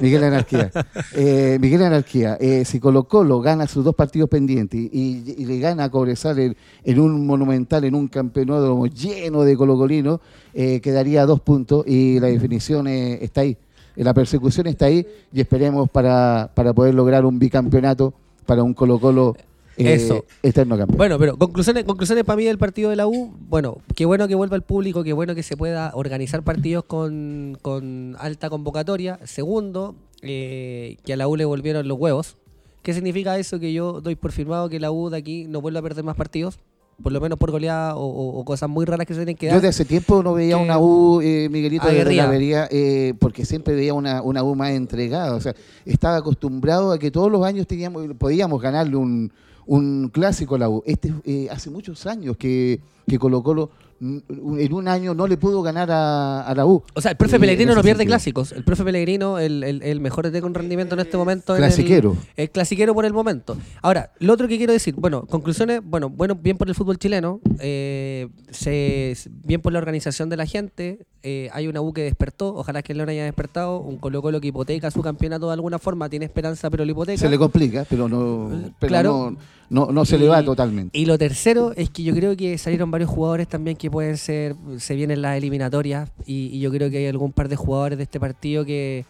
Miguel Anarquía. Eh, Miguel Anarquía. eh, si Colo Colo gana sus dos partidos pendientes y, y le gana a Cobresal en, en un monumental, en un campeonato lleno de colocolinos, eh, quedaría a dos puntos y la definición eh, está ahí. Eh, La persecución está ahí y esperemos para, para poder lograr un bicampeonato para un Colo Colo eh, Eso. eterno campeón. Bueno, pero conclusiones, conclusiones para mí del partido de la U. Bueno, qué bueno que vuelva el público, qué bueno que se pueda organizar partidos con, con alta convocatoria. Segundo, eh, que a la U le volvieron los huevos. ¿Qué significa eso? Que yo doy por firmado que la U de aquí no vuelve a perder más partidos, por lo menos por goleada o, o- o cosas muy raras que se tienen que Yo dar. de hace tiempo no veía que- una U, eh, Miguelito, de Aguerrida. la vería, eh, porque siempre veía una, una U más entregada. O sea, estaba acostumbrado a que todos los años teníamos, podíamos ganarle un, un clásico a la U. Este eh, hace muchos años que, que Colo Colo mm, en un año no le pudo ganar a, a la U. O sea, el profe Eh, Pellegrino no pierde sentido. clásicos. El profe Pellegrino, el, el, el mejor ET con rendimiento en este momento. en el- Clasiquero. El, clasiquero por el momento. Ahora, lo otro que quiero decir, bueno, conclusiones, bueno, bueno, bien por el fútbol chileno, eh, se, bien por la organización de la gente, eh, hay una U que despertó, ojalá que el León haya despertado, un Colo Colo que hipoteca su campeonato de alguna forma, tiene esperanza pero lo hipoteca. Se le complica, pero no, pero Claro. no, no, no se le va totalmente. Y lo tercero es que yo creo que salieron varios jugadores también que pueden ser, se vienen las eliminatorias y, y yo creo que hay algún par de jugadores de este partido que,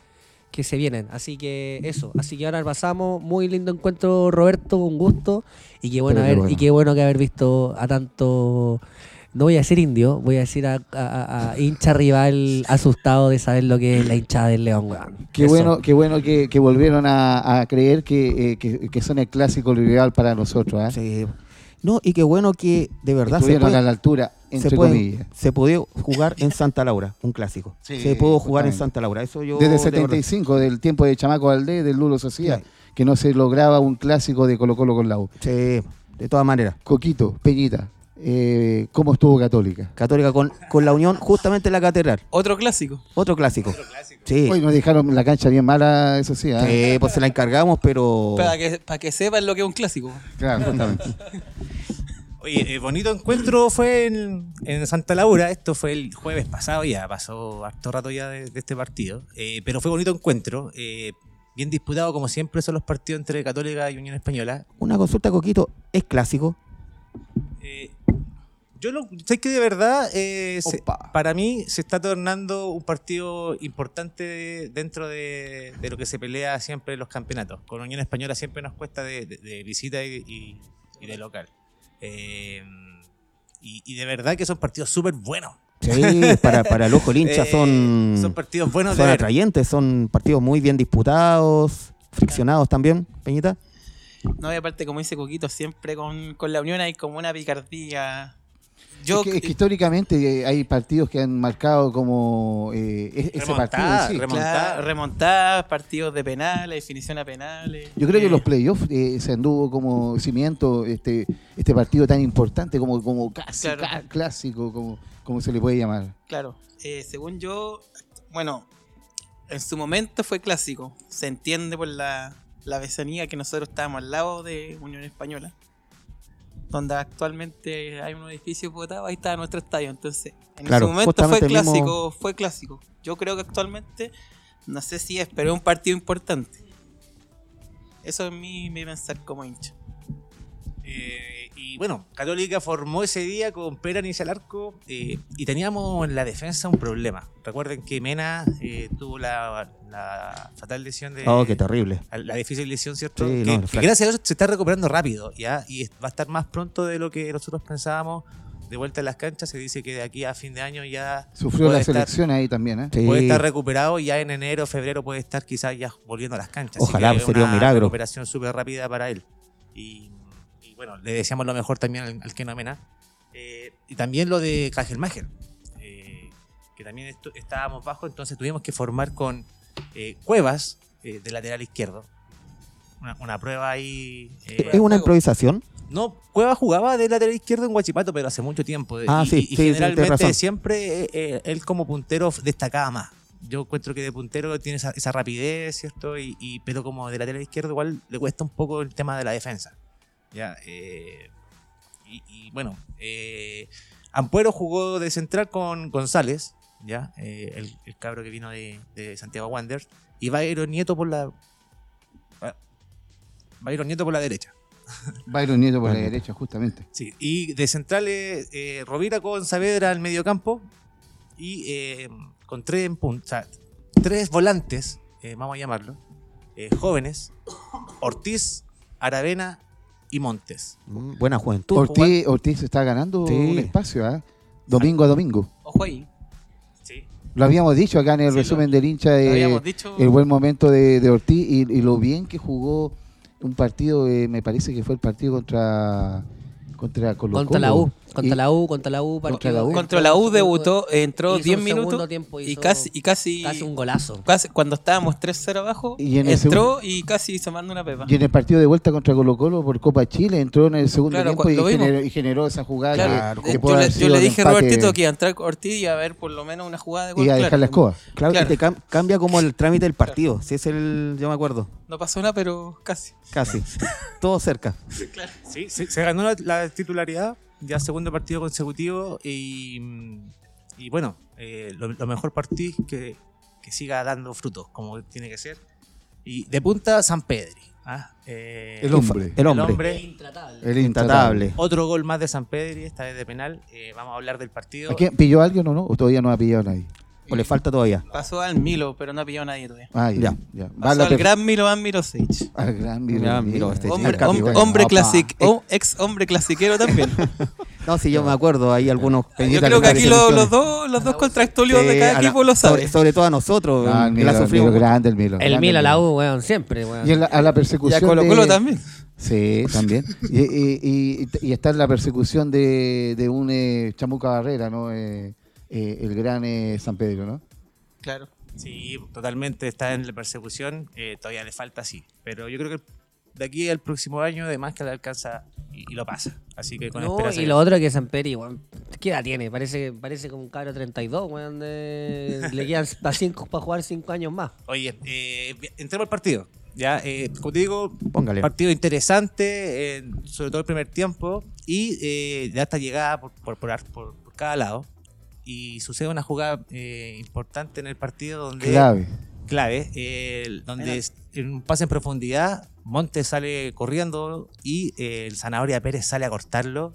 que se vienen. Así que eso, así que ahora pasamos. Muy lindo encuentro, Roberto, un gusto. Y qué bueno, haber, bueno. y qué bueno que haber visto a tanto... No voy a decir indio, voy a decir a, a- a- a hincha rival asustado de saber lo que es la hinchada del León, weón. Qué Eso. bueno, qué bueno que, que volvieron a, a creer que, eh, que, que son el clásico rival para nosotros. ¿ah? Sí. No, y qué bueno que de verdad se puede, a la altura, entre se, se pudo jugar en Santa Laura, un clásico. Sí, se pudo jugar en. Santa Laura. Eso yo Desde de el verdad- 75, del tiempo de Chamaco Valdés, del Lulo Sociedad, Sí. que no se lograba un clásico de Colo Colo con la U. Sí, de todas maneras. Coquito, Peñita, eh, ¿cómo estuvo Católica? Católica con, con la Unión justamente en la catedral. Otro clásico. Otro clásico. Sí. Hoy nos dejaron la cancha bien mala, eso sí. Sí, pues se la encargamos, pero. Para que, para que sepan lo que es un clásico. Claro, justamente. (laughs) Oye, eh, bonito encuentro fue en, en Santa Laura. Esto fue el jueves pasado, ya pasó harto rato ya de, de este partido. Eh, pero fue bonito encuentro. eh, bien disputado, como siempre, son los partidos entre Católica y Unión Española. Una consulta, Coquito, ¿es clásico? Eh, yo lo sé que de verdad, eh, se- para mí, se está tornando un partido importante dentro de, de lo que se pelea siempre en los campeonatos. Con Unión Española siempre nos cuesta de, de- de visita y, y- y de local. Eh, y, y de verdad que son partidos súper buenos. Sí, para, para el ojo hincha (laughs) Eh, son, partidos buenos son de ver. atrayentes, son partidos muy bien disputados, friccionados también, Peñita. No, y aparte, como dice Coquito, siempre con, con la Unión hay como una picardía. Yo, es, que, es que históricamente eh, hay partidos que han marcado como eh, e- ese Remontada, partido. en sí. remontada. claro, remontadas, partidos de penales, definición a penales. Yo creo que Eh, los playoffs eh, se anduvo como cimiento este este partido tan importante como, como casi Claro. ca- clásico, como, como se le puede llamar. Claro, eh, según yo, bueno, en su momento fue clásico. Se entiende por la, la vecinía que nosotros estábamos al lado de Unión Española, donde actualmente hay un edificio botado, ahí está nuestro estadio. Entonces, en Claro, su momento fue mismo- clásico, fue clásico. Yo creo que actualmente, no sé si es, pero es un partido importante. Eso es mi, mi pensar como hincha. Eh, Y bueno, Católica formó ese día con Peranis al arco eh, y teníamos en la defensa un problema. Recuerden que Mena eh, tuvo la, la fatal lesión de. Oh, qué terrible. La difícil lesión, ¿cierto? Sí, que, no, que flaco. gracias a Dios se está recuperando rápido, ¿ya? Y va a estar más pronto de lo que nosotros pensábamos. De vuelta en las canchas, se dice que de aquí a fin de año ya Sufrió la estar- selección ahí también, ¿eh? Sí. puede estar recuperado y ya en enero, febrero puede estar quizás ya volviendo a las canchas. Así Ojalá, que sería un una milagro. recuperación súper rápida para él. Y bueno, le deseamos lo mejor también al, al Keno Mena. Eh, y también lo de Kajelmacher, eh, que también estu- estábamos bajo, entonces tuvimos que formar con eh, Cuevas eh, de lateral izquierdo. Una, una prueba ahí. eh, ¿Es una improvisación? no, Cueva jugaba de lateral izquierdo en Guachipato, pero hace mucho tiempo. Ah, y, sí, y- sí, sí, generalmente razón. siempre eh, él como puntero destacaba más. Yo encuentro que de puntero tiene esa, esa rapidez, ¿cierto? Y, y- pero como de lateral izquierdo igual le cuesta un poco el tema de la defensa. Ya, eh, y, y bueno, eh, Ampuero jugó de central con González, ya, eh, el, el cabro que vino de, de Santiago Wanderers, y (laughs) Byron Nieto por la Byron Nieto por la derecha. Byron Nieto por la derecha, justamente. Sí, y de centrales, eh, Rovira con Saavedra al mediocampo y eh, con tres en punta, o sea, tres volantes, eh, vamos a llamarlo, eh, jóvenes, Ortiz, Aravena y Montes. Mm, Buena juventud. Ortiz, Ortiz está ganando Sí. un espacio, ¿ah? Domingo a domingo. Ojo ahí. Sí. Lo habíamos dicho acá en el Sí, resumen del hincha habíamos dicho. el buen momento de, de Ortiz y, y lo bien que jugó un partido, eh, me parece que fue el partido contra contra Colo Contra la U, Y- contra la U, contra la U. Contra la U. Contra la U debutó, entró hizo 10 un segundo minutos tiempo, y casi, y casi, Casi un golazo. casi- cuando estábamos 3-0 abajo, Y en el entró y casi se mandó una pepa. Y en el partido de vuelta contra Colo Colo por Copa Chile entró en el segundo Claro, tiempo y generó, y generó esa jugada Claro, que, eh, que yo, le, yo le dije a Robertito que iba a entrar Ortiz y a ver por lo menos una jugada de gol. y a claro. dejar la escoba. Claro, Claro. que te cam- cambia como el (laughs) trámite del partido. Si es el. Yo me acuerdo. No pasó nada, pero casi. Casi. Todo cerca. (laughs) Sí, sí, se ganó la, la titularidad, ya segundo partido consecutivo y, y bueno, eh, lo, lo mejor partido que, que siga dando frutos, como tiene que ser. Y de punta, San Pedri. ¿ah? Eh, El hombre. El hombre. hombre. Intratable. El Intratable. Otro gol más de San Pedri, esta vez de penal. Eh, vamos a hablar del partido. ¿A quién? ¿Pilló a alguien o no? ¿O todavía no ha pillado a nadie? O le falta todavía. Pasó al Milo, pero no ha pillado a nadie todavía. Ah, ya. Ya. Pasó al per- gran Milo Van Milosevic. al gran Miro. Gran Miro, este Hombre, hom- bueno, hombre papá. clasic, oh, ex hombre clasiquero también. (laughs) No, si yo me acuerdo, hay algunos. Yo creo que aquí lo- los dos, los dos contractulios de cada equipo lo saben. sobre todo a nosotros. Ah, el que Milo, la el sufrimos. Milo, grande el Milo. El grande Milo, la Milo. U, weón, siempre, weón. Y en la- a la Y a persecución Colo de- Colo también. Sí, también. Y, y- y- y está en la persecución de, de un eh, Chamuca Barrera, ¿no? Eh, eh, el gran eh, San Pedro, ¿no? Claro. Sí, totalmente está en la persecución. eh, todavía le falta, sí. Pero yo creo que de aquí al próximo año, además que le alcanza y, y lo pasa. Así que con No, esperanza. y lo otro que San Peri, weón. ¿Qué edad tiene? Parece, parece como un cabro 32, weón. de- Le quedan para cinco, para jugar 5 años más. Oye, eh, entremos al partido. Ya, eh, como te digo, Póngale. partido interesante, eh, sobre todo el primer tiempo, y eh, de hasta llegada por, por, por- por cada lado. Y sucede una jugada eh, importante en el partido donde Clave. clave, eh, donde es- en un pase en profundidad, Montes sale corriendo y eh, el Zanahoria Pérez sale a cortarlo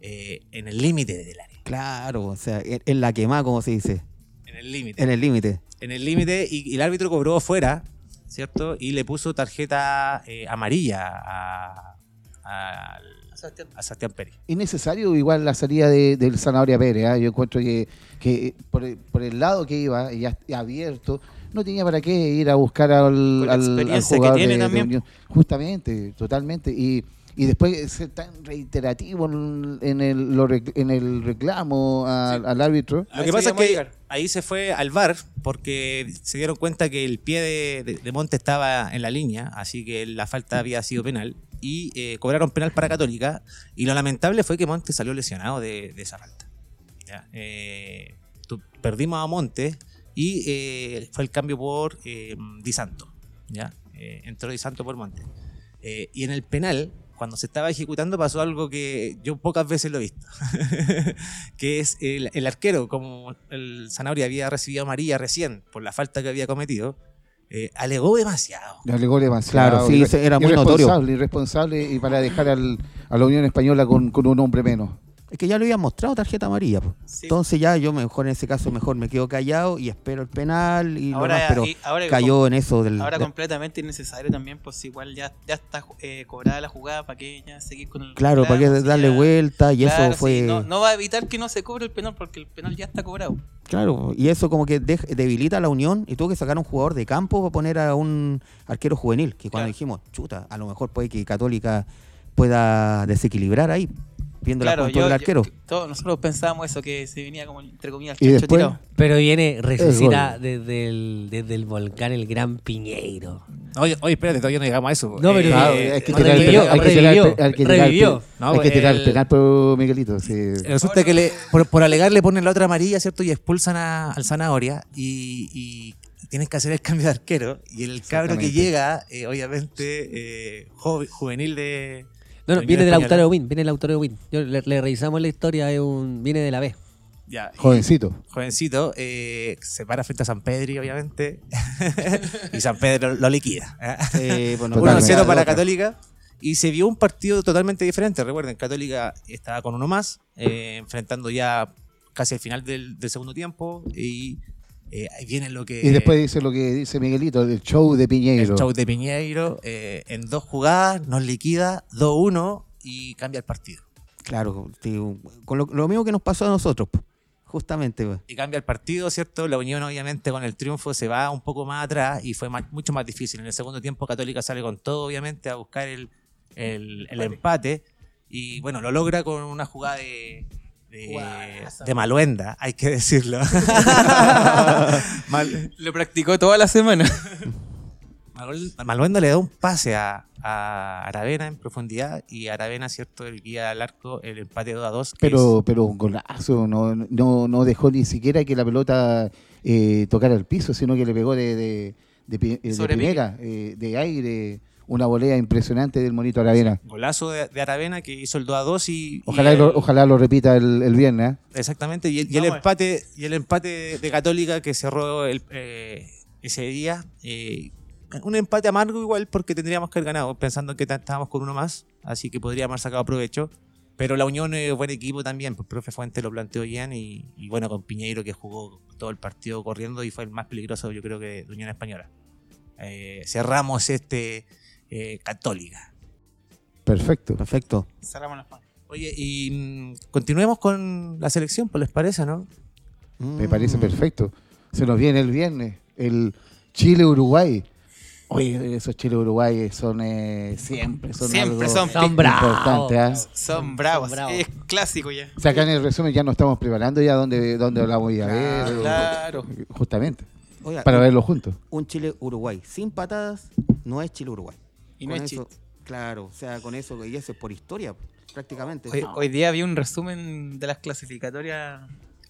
eh, en el límite del área. Claro, o sea, en, en la quemada, como se dice. En el límite. En el límite. En el límite y, y el árbitro cobró fuera, ¿cierto? Y le puso tarjeta eh, amarilla a, a, a Sebastián Pérez. Innecesario igual la salida de, del Zanahoria Pérez. ¿ah? Yo encuentro que, que por, el, por el lado que iba, ya abierto, no tenía para qué ir a buscar al, la al- al experiencia que jugador tiene de- de también. Unión. Justamente, totalmente. Y, y después ser tan reiterativo en, en el, en el reclamo al, al árbitro. Lo que pasa es que ahí se fue al VAR porque se dieron cuenta que el pie de, de- de Monte estaba en la línea, así que la falta había sido penal. Y eh, cobraron penal para Católica. Y lo lamentable fue que Monte salió lesionado de, de esa falta. Ya, eh, tu- perdimos a Monte y eh, fue el cambio por eh, Di Santo. ¿ya? Eh, entró Di Santo por Monte. Eh, y en el penal, cuando se estaba ejecutando, pasó algo que yo pocas veces lo he visto. (laughs) que es el, el arquero, como el Zanabria había recibido amarilla recién por la falta que había cometido, eh, alegó demasiado. Le alegó demasiado. Claro, sí, era muy notorio. irresponsable, Irresponsable y para dejar al- a la Unión Española con, con un hombre menos. Es que ya lo habían mostrado tarjeta amarilla. Sí. Entonces ya yo mejor en ese caso mejor me quedo callado y espero el penal y lo Ahora- demás, pero y ahora que cayó en eso del Ahora de- completamente innecesario también, pues igual ya, ya está eh, cobrada la jugada, ¿para qué ya seguir con el claro, para Si darle ya- vuelta y Claro, eso sí, fue no, no va a evitar que no se cobre el penal porque el penal ya está cobrado. claro, y eso como que dej- debilita a la Unión y tuvo que sacar a un jugador de campo para poner a un arquero juvenil, que cuando Claro. dijimos, chuta, a lo mejor puede que Católica pueda desequilibrar ahí, viendo la Claro, juventud yo, del arquero. que todos nosotros pensábamos eso, que se venía como entre comillas el Y chancho después- tirado. Pero viene, resucita desde el, desde el volcán el Gran Piñeiro. Oye, oye, espérate, todavía no llegamos a eso. No, pero Eh, Claro, eh, hay que tirar el revivió, penal- hay que tirar el revivió, pe- hay que tirar el revivió. pe- No, hay que tirar el el- penal por Miguelito. sí. Resulta que le, por, por alegar le ponen la otra amarilla, ¿cierto? Y expulsan a- al Zanahoria y, y tienes que hacer el cambio de arquero. Y el cabro que llega, eh, obviamente, eh, jo- juvenil de... No, no, viene del Española. Lautaro Win, viene del Lautaro Win. Yo le, le revisamos la historia, es un, viene de la B. Ya, y- Jovencito. jovencito, eh, se para frente a San Pedri, obviamente. (laughs) y San Pedro lo liquida. ¿eh? Bueno, Totalmente. 1-0 para. Católica. Y se vio un partido totalmente diferente. Recuerden, Católica estaba con uno más, eh, enfrentando ya casi al final del, del segundo tiempo. Y eh, ahí viene lo que. Y después dice lo que dice Miguelito, el show de Piñeiro. el show de Piñeiro. eh, en dos jugadas nos liquida 2-1 y cambia el partido. Claro, tío, con lo, lo mismo que nos pasó a nosotros, justamente. pues. Y cambia el partido, ¿cierto? La Unión, obviamente, con el triunfo se va un poco más atrás y fue más- mucho más difícil. En el segundo tiempo, Católica sale con todo, obviamente, a buscar el, el- el empate. Y bueno, lo logra con una jugada de, de, Maluenda, hay que decirlo. (laughs) Mal- Lo practicó toda la semana. Mal- Maluenda le da un pase a, a Aravena en profundidad y Aravena, ¿cierto? El guía al arco, el empate 2 a 2. que Pero, pero un golazo, no, no, no dejó ni siquiera que la pelota eh, tocara el piso, sino que le pegó de, de, de primera, eh, de aire, una volea impresionante del monito Aravena. golazo de, de Aravena que hizo el 2 a 2 y... Ojalá, y lo, el- ojalá lo repita el, el viernes. ¿eh? Exactamente, y el, y el Vamos. empate y el empate de Católica que cerró el, eh, ese día, eh, un empate amargo igual porque tendríamos que haber ganado, pensando que estábamos con uno más, así que podríamos haber sacado provecho. Pero la Unión es buen equipo también, pues profe Fuente lo planteó bien y, y bueno, con Piñeiro que jugó todo el partido corriendo y fue el más peligroso yo creo que de Unión Española. Eh, cerramos este eh, Católica. Perfecto. Perfecto. Cerramos las manos. Oye, y mm, continuemos con la selección, pues les parece, ¿no? Me parece perfecto. Se nos viene el viernes, el Chile-Uruguay. Oye, esos Chile-Uruguay son eh, siempre, son Siempre algo son Son bravos. importante, ¿ah? Son bravos. bravos. Es clásico ya. O sea, acá en el resumen ya nos estamos preparando ya donde, donde la voy a ver. o- Claro. Justamente, Oiga, para verlo juntos. un Chile-Uruguay sin patadas no es Chile-Uruguay. Y no Con es eso- Claro, o sea, con eso, y eso es por historia, prácticamente. Hoy, hoy día vi un resumen de las clasificatorias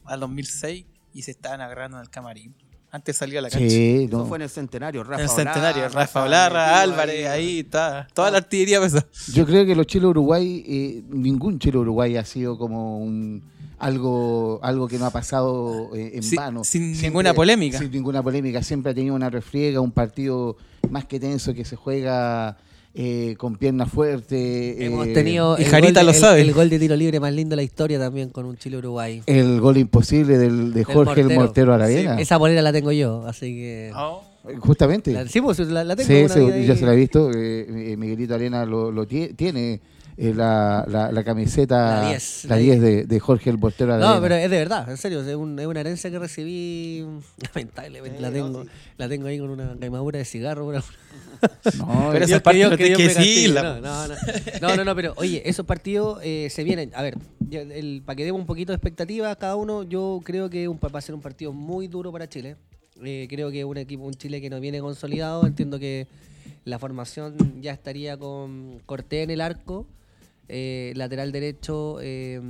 al 2006 y se estaban agarrando en el camarín. Antes salió a la cancha. Sí, Eso no. fue en el centenario, Rafa en el centenario, Rafa Olarra, Álvarez, ahí está. Toda la artillería pesó. Yo creo que los Chile-Uruguay, eh, ningún Chile-Uruguay ha sido como un algo algo que no ha pasado eh, en Sin- vano. sin ninguna polémica. Sin ninguna polémica. Siempre ha tenido una refriega, un partido más que tenso que se juega eh, con piernas fuertes. Hemos eh, tenido y el gol, lo el- sabe. el gol de tiro libre más lindo de la historia también con un Chile-Uruguay. el gol imposible del, de Jorge el Mortero. Mortero Aravena. Esa bolera la tengo yo, así que... Oh. Justamente. La, sí, pues, la, la tengo. Sí, una sí, yo se la he visto. eh, eh, Miguelito Arena lo, lo tie- tiene. Eh, la, la, la camiseta La 10, la la 10 de, de Jorge el Portero. No, pero es de verdad, en serio, es, un- es una herencia que recibí, (laughs) lamentablemente, la tengo, la tengo ahí con una quemadura de cigarro. una- (laughs) No, Pero tienes Dios que castigue. decirla, No, no, no, no, no, no, pero oye, esos partidos eh, se vienen. A ver, el, para que demos un poquito de expectativa a cada uno, yo creo que un, va a ser un partido muy duro para Chile. Eh, creo que un equipo, un Chile que no viene consolidado. Entiendo que la formación ya estaría con Cortés en el arco, eh, lateral derecho. eh,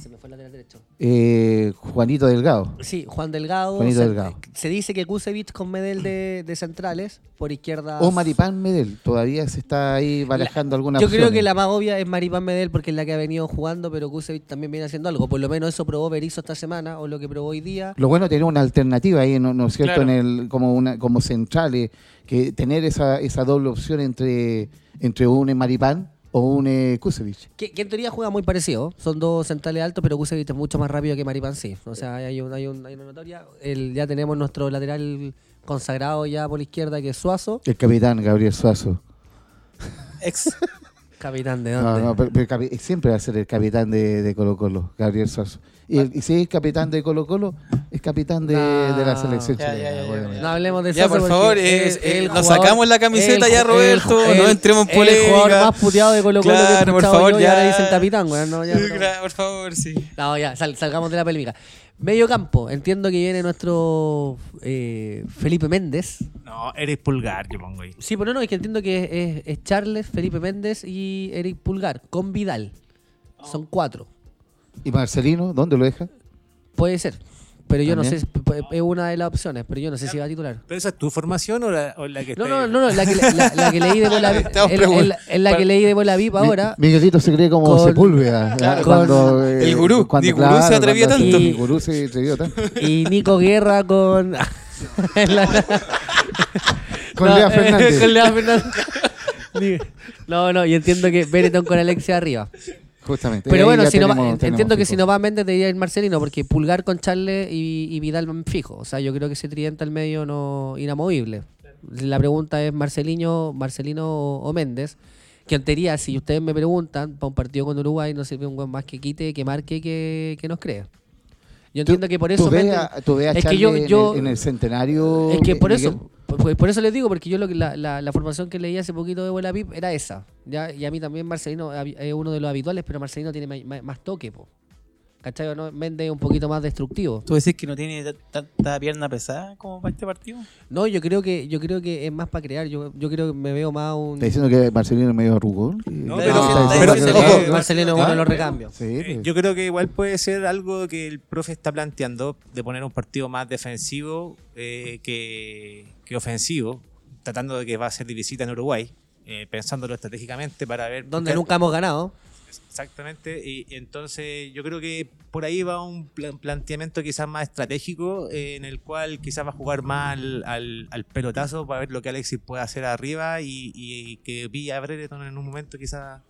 se me fue el lateral derecho. Eh, Juanito Delgado. Sí, Juan Delgado. Juanito se, Delgado. se dice que Kusevich con Medel de, de centrales, por izquierda. O Maripán Medel. Todavía se está ahí barajando alguna Yo creo que la más obvia es Maripán Medel porque es la que ha venido jugando, pero Kusevich también viene haciendo algo. Por lo menos eso probó Berizzo esta semana, o lo que probó hoy día. Lo bueno es tener una alternativa ahí, ¿no, no es cierto? Claro. En el, como una como centrales, que tener esa, esa doble opción entre, entre un Maripán o un eh, Kusevich. Que, que en teoría juega muy parecido. Son dos centrales altos, pero Kusevich es mucho más rápido que Maripán, sí. O sea, hay, un- hay, un- hay una notoria. El, ya tenemos nuestro lateral consagrado ya por la izquierda, que es Suazo. El capitán Gabriel Suazo. Ex. (laughs) Capitán de No, dónde. no, pero- pero capi- siempre va a ser el capitán de, de Colo Colo, Gabriel Suazo. Y, el- y si es capitán de Colo Colo, es capitán de, No. de la selección Ya, ya, chilena. ya, ya. No hablemos de Ya, Suazo por favor, es eh, el eh, nos jugador- sacamos la camiseta el ya, Roberto, el- no entremos en El jugador polémica. más puteado de Colo Colo que he Claro, por escuchado favor, yo, y ya. ahora dicen capitán, weón. No, ya, (laughs) por favor, sí. No, ya, sal- salgamos de la polémica. Medio campo, entiendo que viene nuestro eh, Felipe Méndez. No, eres pulgar, yo pongo ahí. Sí, pero no, es que entiendo que es, es Charles, Felipe Méndez y Eric Pulgar, con Vidal. Son cuatro. ¿Y Marcelino, dónde lo deja? Puede ser. Pero yo no sé, es una de las opciones, pero yo no sé si va a titular. ¿Pero esa es tu formación o la, o la que No, está no, no, no, la que, le- la, la que leí de Bola (laughs) Estamos es la- que leí de Bola VIP ahora. Mi- Miguelito se cree como con- Sepúlveda. Claro, con- Cuando, eh, el gurú, cuando, ni gurú se atrevió cuando- tanto. sí, gurú se atrevió tanto. Y Nico Guerra con. (laughs) Con No, Lea eh, Fernández. con Lea Fernández. (laughs) No, no, y entiendo que Benetton con Alexia arriba. Justamente. Pero bueno, si no va- tenemos- entiendo que si no va Méndez debería ir Marcelino, porque Pulgar con Charles y, y Vidal van fijo. O sea, yo creo que ese tridente al medio no inamovible. La pregunta es Marcelino, Marcelino o, o Méndez. Que en teoría, si ustedes me preguntan, para un partido con Uruguay no sirve un buen más que quite, que marque, que, que nos crea. Yo entiendo que por eso Tú ves Méndez- a, tú ves a es que yo- en, yo- el, en el centenario. es que por Miguel. eso, por, por eso les digo, porque yo lo que la, la, la formación que leí hace poquito de Buena Pip era esa. ¿ya? Y a mí también Marcelino es uno de los habituales, pero Marcelino tiene ma- más, toque, po. ¿Cachai? o ¿No? Méndez es un poquito más destructivo. ¿Tú decís que no tiene ta- tanta pierna pesada como para este partido? No, yo creo que yo creo que es más para crear. Yo, yo creo que me veo más un. ¿Está diciendo que Marcelino es medio arrugón? No, pero- está pero- que- ojo, que- Marcelino es uno de los recambios. Sí, Eh, pues. Yo creo que igual puede ser algo que el profe está planteando de poner un partido más defensivo eh, que, que ofensivo, tratando de que va a ser de visita en Uruguay, eh, pensándolo estratégicamente para ver. Donde nunca hemos ganado. Exactamente, y entonces yo creo que por ahí va un pla- planteamiento quizás más estratégico eh, en el cual quizás va a jugar más al, al- al pelotazo para ver lo que Alexis puede hacer arriba y, y que pilla a Brereton en un momento quizás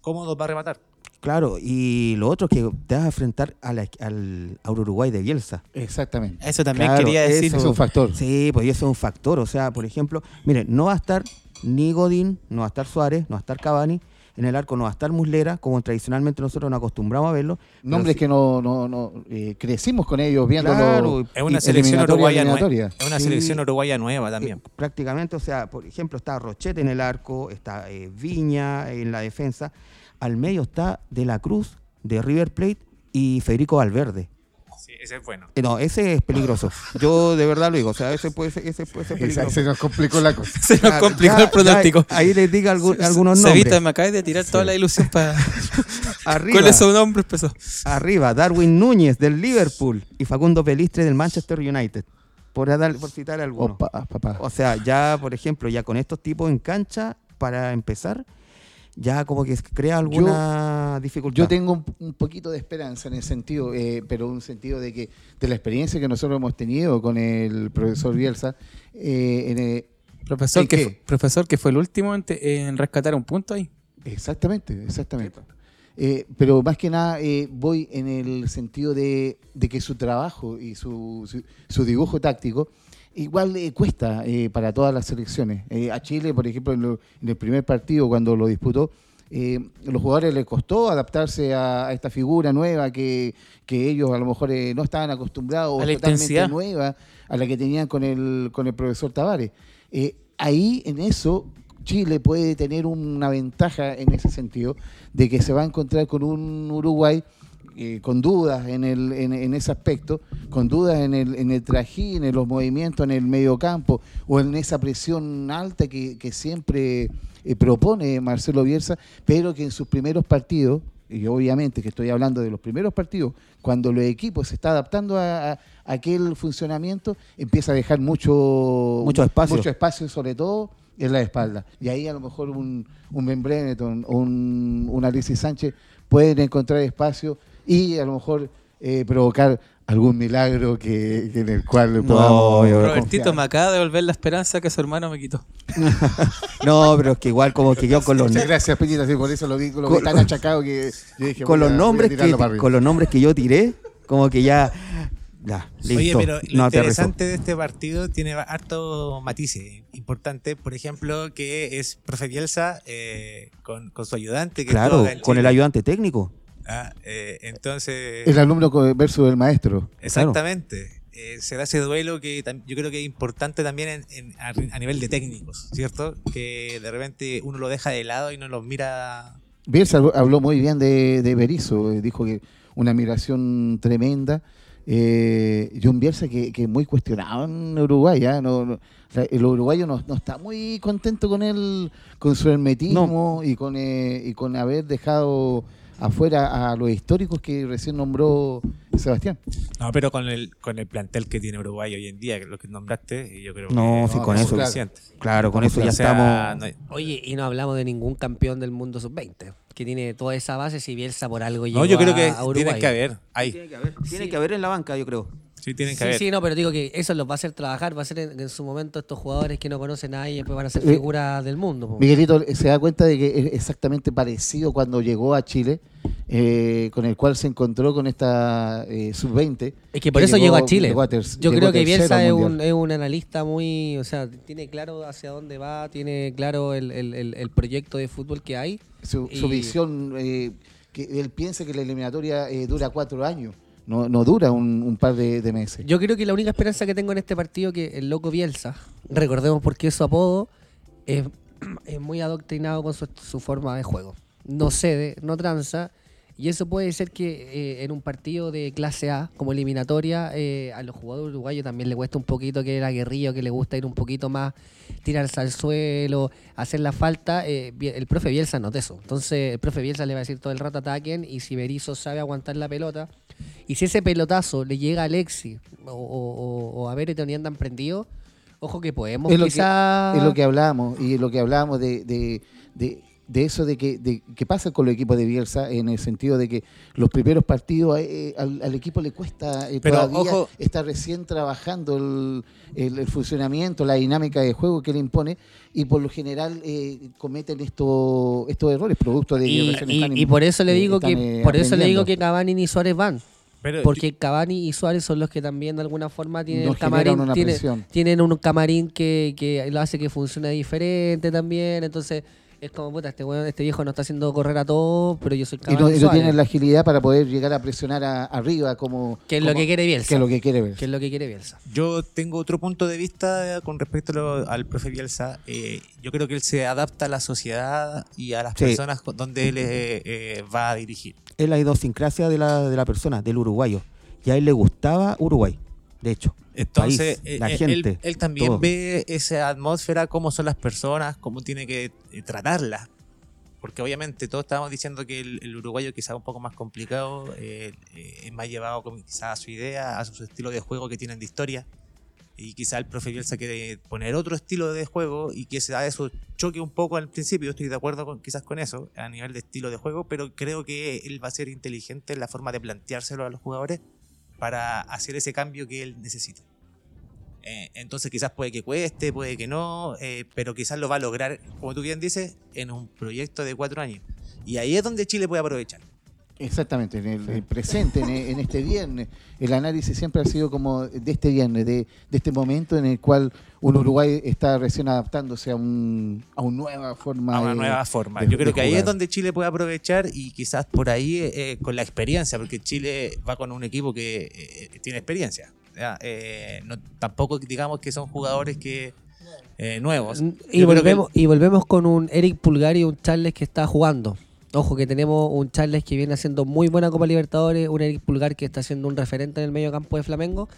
cómodo para rematar. Claro, y lo otro es que te vas a enfrentar a la- al, al Uruguay de Bielsa. Exactamente. Eso también Claro, quería decir. Eso es un factor. Sí, pues eso es un factor. O sea, por ejemplo, miren, no va a estar ni Godín, no va a estar Suárez, no va a estar Cavani. En el arco no va a estar Muslera, como tradicionalmente nosotros nos acostumbramos a verlo. Nombres sí- que no, no, no eh, crecimos con ellos viendo Claro, Es una selección uruguaya nueva. Es una Sí. selección uruguaya nueva también. Eh, prácticamente, o sea, por ejemplo, está Rochete en el arco, está eh, Viña en la defensa. Al medio está De la Cruz, de River Plate, y Federico Valverde. Sí, ese es bueno. Eh, no, ese es peligroso. Yo de verdad lo digo. O sea, ese puede ser, ese puede ser (laughs) peligroso. se nos complicó la cosa. (laughs) Se nos complicó ya- el pronóstico. ya ahí les diga algu- algunos Cevita, nombres. me acabas de tirar toda la ilusión para. (laughs) Arriba, Con esos nombres empezó. arriba, Darwin Núñez del Liverpool y Facundo Pelistre del Manchester United. Por, dar- por citar algunos. Opa, papá. O sea, ya, por ejemplo, ya con estos tipos en cancha, para empezar, ya como que crea alguna dificultad. Yo tengo un, un poquito de esperanza en el sentido, eh, pero un sentido de que de la experiencia que nosotros hemos tenido con el profesor Bielsa, eh, en, eh, Profesor ¿En que, fue, profesor que fue el último en, te- en rescatar un punto ahí. Exactamente, exactamente. Eh, pero más que nada voy en el sentido de, de que su trabajo y su, su, su dibujo táctico igual eh, cuesta eh, para todas las selecciones. Eh, a Chile, por ejemplo, en, lo- en el primer partido cuando lo disputó, eh, los jugadores les costó adaptarse a, a esta figura nueva que, que ellos a lo mejor eh, no estaban acostumbrados, A la totalmente intensidad. nueva a la que tenían con el, con el profesor Tavares. Eh, ahí, en eso, Chile puede tener una ventaja en ese sentido, de que se va a encontrar con un Uruguay eh, con dudas en, el, en, en ese aspecto, con dudas en el, en el trajín, en los movimientos en el medio campo o en esa presión alta que, que siempre eh, propone Marcelo Bielsa, pero que en sus primeros partidos y obviamente que estoy hablando de los primeros partidos, cuando los equipos se está adaptando a, a aquel funcionamiento, empieza a dejar mucho, Mucho espacio. mucho espacio, sobre todo en la espalda. Y ahí a lo mejor un, un Ben un, un Alexis Sánchez pueden encontrar espacio y a lo mejor eh, provocar algún milagro que, que en el cual podamos Robertito confiar. me acaba de devolver la esperanza que su hermano me quitó. (laughs) No, pero es que igual como que yo con los, Muchas gracias, Peñita, sí, por eso lo vi, lo vi Con- tan achacado que yo dije, con los nombres que con los nombres que yo tiré, como que ya ya, listo. Oye, pero lo no interesante de este partido tiene harto matices importantes. Por ejemplo, que es profe Bielsa eh, con, con su ayudante. Que Claro, estuvo acá en con el ayudante técnico. Ah, eh, entonces, El alumno versus el maestro. exactamente. Eh, se da ese duelo que yo creo que es importante también en- en- a, a nivel de técnicos, ¿cierto? Que de repente uno lo deja de lado y no los mira. Bielsa habló- muy bien de, de Berizzo, eh, dijo que una migración tremenda. Eh, y un Bielsa que, que muy cuestionado en Uruguay. ¿ah? No, no- el uruguayo no, no está muy contento con él, con su hermetismo y, con, eh, y con haber dejado afuera a los históricos que recién nombró Sebastián. No, pero con el, con el plantel que tiene Uruguay hoy en día, que lo que nombraste, yo creo No, que sí, no, con no, eso. claro. suficiente. Claro, con eso ya O sea, estamos. no hay- Oye, y no hablamos de ningún campeón del mundo sub-20, que tiene toda esa base si Bielsa por algo llegó No, yo creo que a Uruguay. tienen que haber. Hay. Tiene que haber, tiene Sí. que haber en la banca, yo creo. Sí, tienen que Sí, haber. sí, no, pero digo que eso los va a hacer trabajar, va a ser en, en su momento estos jugadores que no conocen a nadie y después van a ser Eh, figuras del mundo. po. Miguelito eh, se da cuenta de que es exactamente parecido cuando llegó a Chile, eh, con el cual se encontró con esta eh, sub-20. Es que por eso llegó, a Chile. llegó a ter- Yo llegó creo que Bielsa es un, es un analista muy, o sea, tiene claro hacia dónde va, tiene claro el, el- el- el proyecto de fútbol que hay. su, su y- visión, eh, que él piensa que la eliminatoria eh, dura cuatro años, no, no dura un, un par de, meses. Yo creo que la única esperanza que tengo en este partido que el loco Bielsa, recordemos por qué su apodo, es, (clears throat) es muy adoctrinado con su, su forma de juego. No cede, no tranza. Y eso puede ser que eh, en un partido de clase A, como eliminatoria, eh, a los jugadores uruguayos también le cuesta un poquito que era aguerrillo, que le gusta ir un poquito más, tirarse al suelo, hacer la falta. eh, el profe Bielsa nota eso. Entonces el profe Bielsa le va a decir todo el rato ataquen y si Berizzo sabe aguantar la pelota, y si ese pelotazo le llega a Alexi o, o, o a Bereton y andan prendidos, ojo que podemos es lo, que, quizá... es lo que hablábamos, y lo que hablábamos de, de, de- de eso de que, de que pasa con los equipos de Bielsa, en el sentido de que los primeros partidos eh, al, al equipo le cuesta eh, Pero, todavía, ojo- está recién trabajando el, el- el funcionamiento, la dinámica de juego que le impone, y por lo general eh, cometen estos estos errores, producto de y, y- están y en- por eso le eh, digo están, que eh, por eso le digo que Cavani y Suárez van Pero porque Cavani y Suárez son los que también de alguna forma tienen el camarín generan una tiene- presión. tienen un camarín que, que lo hace que funcione diferente también entonces es como puta este weón, este viejo no está haciendo correr a todos pero yo soy Y Cavani no, y y no tienen la agilidad para poder llegar a presionar a- arriba como... que es lo como- que quiere Bielsa que es lo que quiere ver. que es lo que quiere Bielsa Yo tengo otro punto de vista con respecto a lo- al profe Bielsa. Eh, yo creo que él se adapta a la sociedad y a las Sí. personas con- donde él eh, eh, va a dirigir. Es la idiosincrasia de la, de la persona, del uruguayo. Y a él le gustaba Uruguay, de hecho. Entonces, País, eh, la eh, gente. él, él también todo. ve esa atmósfera, cómo son las personas, cómo tiene que eh, tratarlas. Porque obviamente todos estábamos diciendo que el, el uruguayo quizá un poco más complicado, eh, es más llevado con- quizá a su idea, a su estilo de juego que tienen de historia. Y quizá el profe Bielsa quiere poner otro estilo de juego y que sea eso choque un poco al principio. Yo estoy de acuerdo con, quizás con eso, a nivel de estilo de juego, pero creo que él va a ser inteligente en la forma de planteárselo a los jugadores para hacer ese cambio que él necesita. Eh, entonces quizás puede que cueste, puede que no, eh, pero quizás lo va a lograr, como tú bien dices, en un proyecto de cuatro años. Y ahí es donde Chile puede aprovechar. Exactamente, en el, el presente, en, en este viernes. El análisis siempre ha sido como de este viernes, de, de este momento en el cual un Uruguay está recién adaptándose a, un, a una nueva forma. a una de- nueva forma. de- Yo creo que ahí es donde Chile puede aprovechar y quizás por ahí eh, con la experiencia, porque Chile va con un equipo que eh, tiene experiencia. Eh, no, tampoco digamos que son jugadores que eh, nuevos. Y Yo creo que- volvemos, y volvemos con un Eric Pulgar y un Charles que está jugando. Ojo que tenemos un Charles que viene haciendo muy buena Copa Libertadores, un Eric Pulgar que está siendo un referente en el medio campo de Flamengo.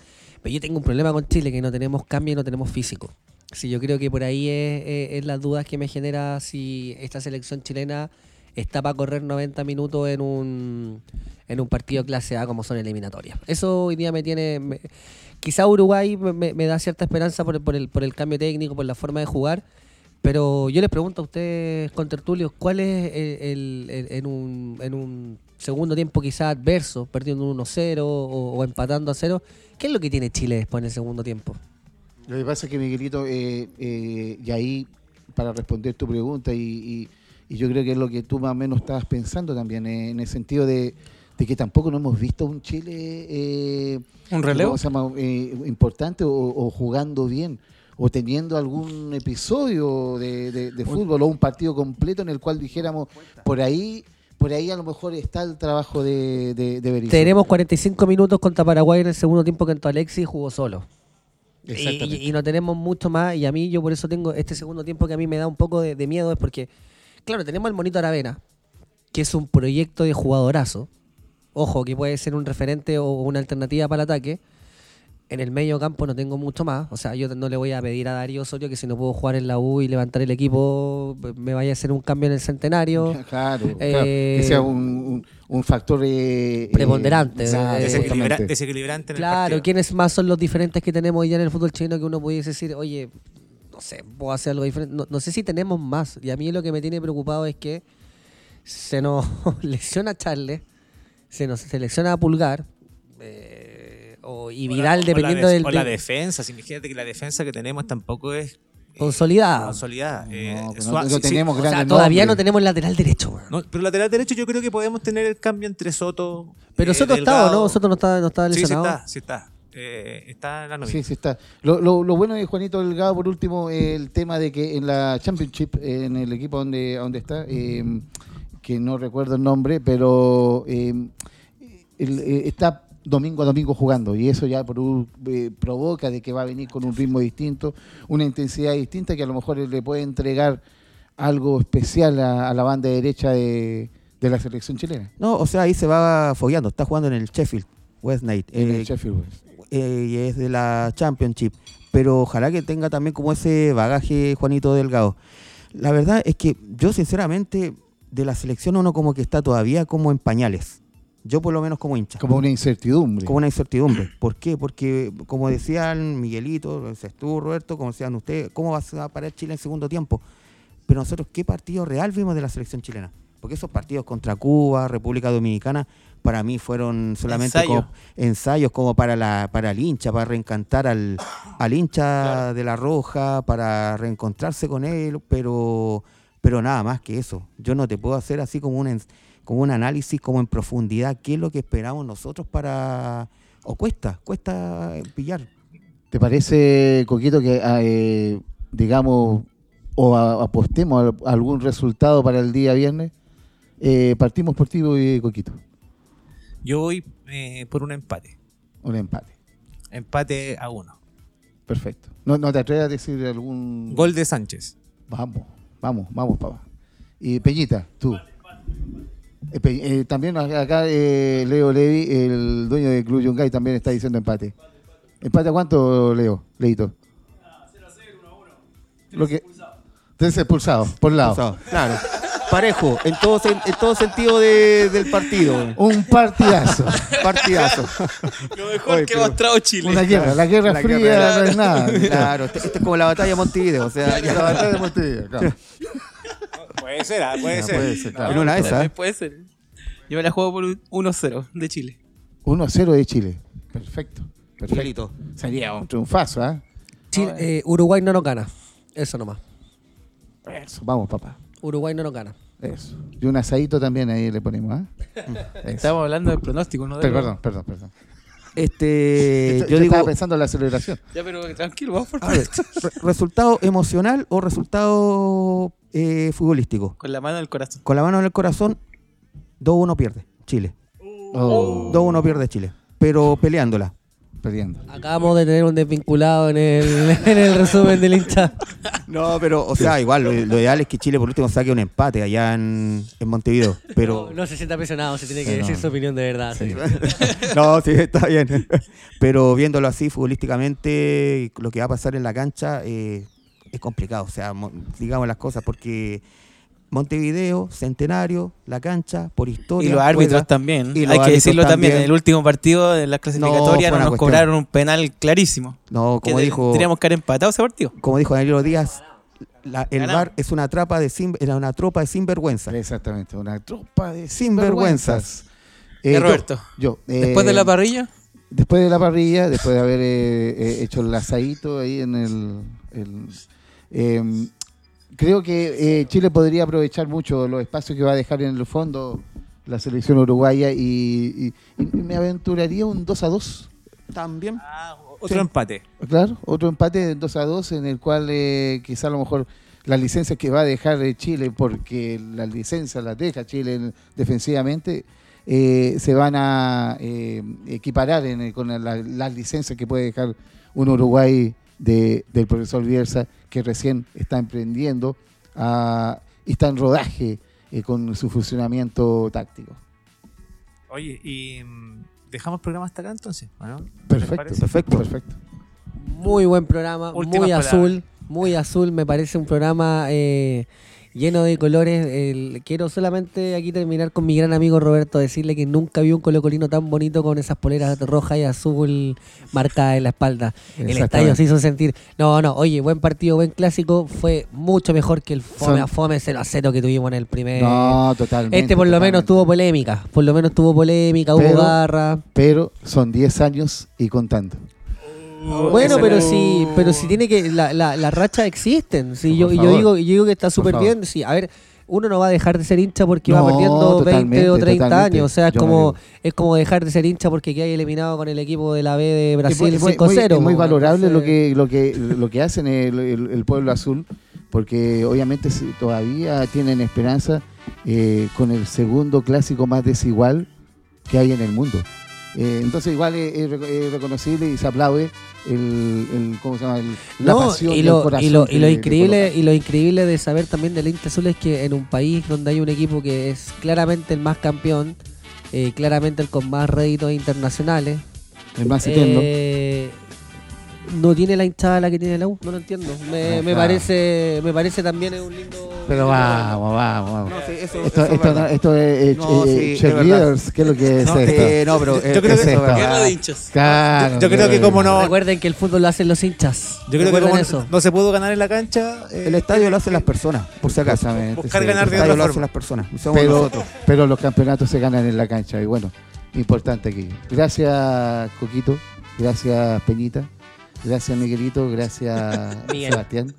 Pero yo tengo un problema con Chile, que no tenemos cambio y no tenemos físico. Sí, yo creo que por ahí es, es- es las dudas que me genera si esta selección chilena está para correr 90 minutos en un, en un partido clase A como son eliminatorias. Eso hoy día me tiene... me- quizá Uruguay me, me- da cierta esperanza por por, el, por el cambio técnico, por la forma de jugar, pero yo les pregunto a ustedes, con Tertulio, ¿cuál es el, el- el- en, un, en un segundo tiempo quizá adverso, perdiendo un 1-0 o, o empatando a 0? ¿Qué es lo que tiene Chile después en el segundo tiempo? Lo que pasa es que, Miguelito, eh, eh, y ahí, para responder tu pregunta, y, y- y yo creo que es lo que tú más o menos estabas pensando también, eh, en el sentido de, de que tampoco no hemos visto un Chile eh, ¿Un relevo? ¿cómo se llama? Eh, importante o, o jugando bien, o teniendo algún episodio de, de- de fútbol o un partido completo en el cual dijéramos, por ahí por ahí a lo mejor está el trabajo de, de, de Berizzo. Tenemos 45 minutos contra Paraguay en el segundo tiempo que entró Alexis y jugó solo. Y, Exactamente. y- y no tenemos mucho más. Y a mí, yo por eso tengo este segundo tiempo que a mí me da un poco de, de miedo, es porque, claro, tenemos al Monito Aravena, que es un proyecto de jugadorazo. Ojo, que puede ser un referente o una alternativa para el ataque. En el medio campo no tengo mucho más. O sea, yo no le voy a pedir a Darío Osorio que si no puedo jugar en la U y levantar el equipo, me vaya a hacer un cambio en el centenario. Claro, claro, Eh, que sea un, un- un factor eh, Preponderante, eh, exacto, eh, Desequilibra- desequilibrante en Claro. ¿quiénes más son los diferentes que tenemos hoy ya en el fútbol chileno que uno pudiese decir, oye, no sé, puedo hacer algo diferente? No, no sé si tenemos más. Y a mí lo que me tiene preocupado es que se nos (laughs) lesiona Charles, se nos selecciona a Pulgar, eh, o, y O la- Vidal, o la dependiendo del, O la defensa, si imagínate que la defensa que tenemos tampoco es eh, consolidada. consolidada. eh, No, sí, sí. tenemos O sea, grandes todavía no tenemos lateral derecho. pero lateral derecho yo creo que podemos tener el cambio entre Soto. Pero eh, Soto está o no, Soto no está, no está Sí, sí lesionado. está, sí está. Eh, está en la nómina. Sí, sí está. Lo, lo, lo bueno de Juanito Delgado, por último, el tema de que en la Championship, eh, en el equipo donde, donde está, eh, que no recuerdo el nombre, pero eh, el- eh, está domingo a domingo jugando y eso ya eh, provoca de que va a venir con un ritmo distinto, una intensidad distinta que a lo mejor le puede entregar algo especial a, a la banda derecha de, de la selección chilena. No, o sea, ahí se va fogueando. Está jugando en el Sheffield Wednesday. En eh, el Sheffield Wednesday. eh, y es de la Championship. Pero ojalá que tenga también como ese bagaje Juanito Delgado. La verdad es que yo sinceramente de la selección uno como que está todavía como en pañales. Yo por lo menos como hincha. Como una incertidumbre. Como una incertidumbre. (clears throat) ¿Por qué? Porque, como decían Miguelito, lo decías tú, Roberto, como decían ustedes, ¿cómo va a parar Chile en segundo tiempo? Pero nosotros, ¿qué partido real vimos de la selección chilena? Porque esos partidos contra Cuba, República Dominicana, para mí fueron solamente Ensayo. como ensayos como para, la, para el hincha, para reencantar al, al hincha de la Roja, para reencontrarse con él, pero, pero nada más que eso. Yo no te puedo hacer así como un, como un análisis como en profundidad, qué es lo que esperamos nosotros para... O cuesta, cuesta pillar. ¿Te parece, Coquito, que ah, eh, digamos o a- apostemos a algún resultado para el día viernes? Eh, partimos por ti, eh, Coquito. Yo voy eh, por un empate. Un empate. Empate a uno. Perfecto. ¿No, no te atreves a decir algún... Gol de Sánchez. Vamos, vamos, vamos, papá. Y Peñita, tú. Eh, eh, también acá eh, Leo Levi, el dueño del Club Yungay, también está diciendo empate. ¿Empate a cuánto, Leo? Leito. 0 a 0, 1 a 1. Lo que... Tres expulsados, por lado. O sea, claro, parejo, en todo, sen- en todo sentido de- del partido. Un partidazo. (laughs) Partidazo. Lo mejor Oye, que ha mostrado Chile. Una guerra. La guerra La fría guerra- no es nada. Claro, este es como la batalla de Montevideo, o sea, (laughs) La batalla de Montevideo, claro. Puede ser, ah, puede Ah, ser. puede ser, claro. en una de esas. Puede ser. Yo me la juego por un 1-0 de Chile. 1-0 de Chile. Perfecto. Perfecto. Sería un triunfazo, ¿ah? Chile- eh, Uruguay no nos gana. Eso nomás. Eso, vamos, papá. Uruguay no nos gana. Eso. Y un asadito también ahí le ponemos, ¿ah? (laughs) Eso. Estamos hablando del pronóstico, ¿no? De Perdón, perdón, perdón. Este, (laughs) Yo, yo digo, estaba pensando en la celebración. Ya, pero tranquilo, vamos por a ver, re- resultado emocional o resultado eh, futbolístico. Con la mano en el corazón. Con la mano en el corazón, 2-1 pierde Chile. Oh, 2-1 pierde Chile, pero peleándola. perdiendo. Acabamos de tener un desvinculado en el, (laughs) en el resumen del hincha. (laughs) No, pero, o sea, igual, lo, lo ideal es que Chile por último saque un empate allá en, en Montevideo. Pero, No se sienta presionado, se tiene que Sí, no. decir su opinión de verdad. sí. (laughs) no, sí, está bien. Pero viéndolo así futbolísticamente, lo que va a pasar en la cancha eh, es complicado. O sea, mo- digamos las cosas, porque Montevideo, Centenario, La Cancha, por historia. Y los árbitros juega- también. y los Hay que decirlo también. también. En el último partido de la No, clasificatoria fue nos cuestión. cobraron un penal clarísimo. No, como dijo, Teníamos que haber empatado ese partido. como dijo Danilo Díaz, la- el Ganamos. VAR es una trapa de sin- era una tropa de sinvergüenza. Exactamente, una tropa de Sinvergüenzas. sinvergüenzas. Eh, yo- Roberto. Yo, Después de eh, la parrilla, Después de la parrilla, después de haber eh, eh, hecho el asadito ahí en el... el- em, creo que eh, Chile podría aprovechar mucho los espacios que va a dejar en el fondo la selección uruguaya y, y- y me aventuraría un 2 a 2. También. Otro Sí. empate. Claro, otro empate de 2 a 2 en el cual eh, quizá a lo mejor las licencias que va a dejar eh, Chile, porque las licencias las deja Chile en- defensivamente, eh, se van a eh, equiparar en el- con la- las licencias que puede dejar un Uruguay de- del profesor Bielsa, que recién está emprendiendo ah, y está en rodaje eh, con su funcionamiento táctico. Oye, y mm, dejamos el programa hasta acá entonces. ¿o no? ¿Te Perfecto, perfecto, perfecto. Muy buen programa, Últimas muy palabras. azul, muy azul. Me parece un programa eh, lleno de colores. El- quiero solamente aquí terminar con mi gran amigo Roberto, decirle que nunca vi un colocolino tan bonito con esas poleras roja y azul marcadas en la espalda. El estadio se hizo sentir. No, no, oye, buen partido, buen clásico. Fue mucho mejor que el fome Son- a fome 0 a 0 que tuvimos en el primer. No, totalmente. este por lo menos tuvo polémica. Por lo menos tuvo polémica, hubo garra. Pero son 10 años y contando. Bueno, pero no- si, pero si tiene que, la, la, las rachas existen. Si yo, yo digo, yo digo que está súper bien. Sí, a ver, uno no va a dejar de ser hincha porque va perdiendo 20 o totalmente, 30 totalmente. años. O sea, es Yo como, es como dejar de ser hincha porque queda eliminado con el equipo de la B de Brasil es muy, 5-0. muy- es muy valorable lo que lo que lo que hacen el, el- el pueblo azul porque obviamente si todavía tienen esperanza eh, con el segundo clásico más desigual que hay en el mundo Eh, entonces igual es, es reconocible y se aplaude el, el- ¿cómo se llama? El- la No, pasión y y el lo, corazón y lo, y lo le- le increíble y lo increíble de saber también del hincha azul es que en un país donde hay un equipo que es claramente el más campeón, eh, claramente el con más réditos internacionales, el más Eh, no tiene la hinchada la que tiene la U, no lo entiendo. Me, Ah, me claro. parece me parece también es un lindo. pero vamos vamos vamos No, sí, eso- esto, eso es esto, no- esto es eh, No, eh, sí, es cheerleaders, ¿qué es lo que es No, esto? eh, no, pero Yo- yo creo que- es verdad. guerra de hinchas. Claro, Yo creo que como no, Recuerden que el fútbol lo hacen los hinchas. yo creo que como eso. no se pudo ganar en la cancha, eh, El estadio lo hacen las personas, por si acaso. Buscar ganar de lo hacen las personas. y somos pero, nosotros. pero los campeonatos se ganan en la cancha y bueno, importante aquí. Gracias Coquito, gracias Peñita, gracias Miguelito, gracias Miguel. Sebastián.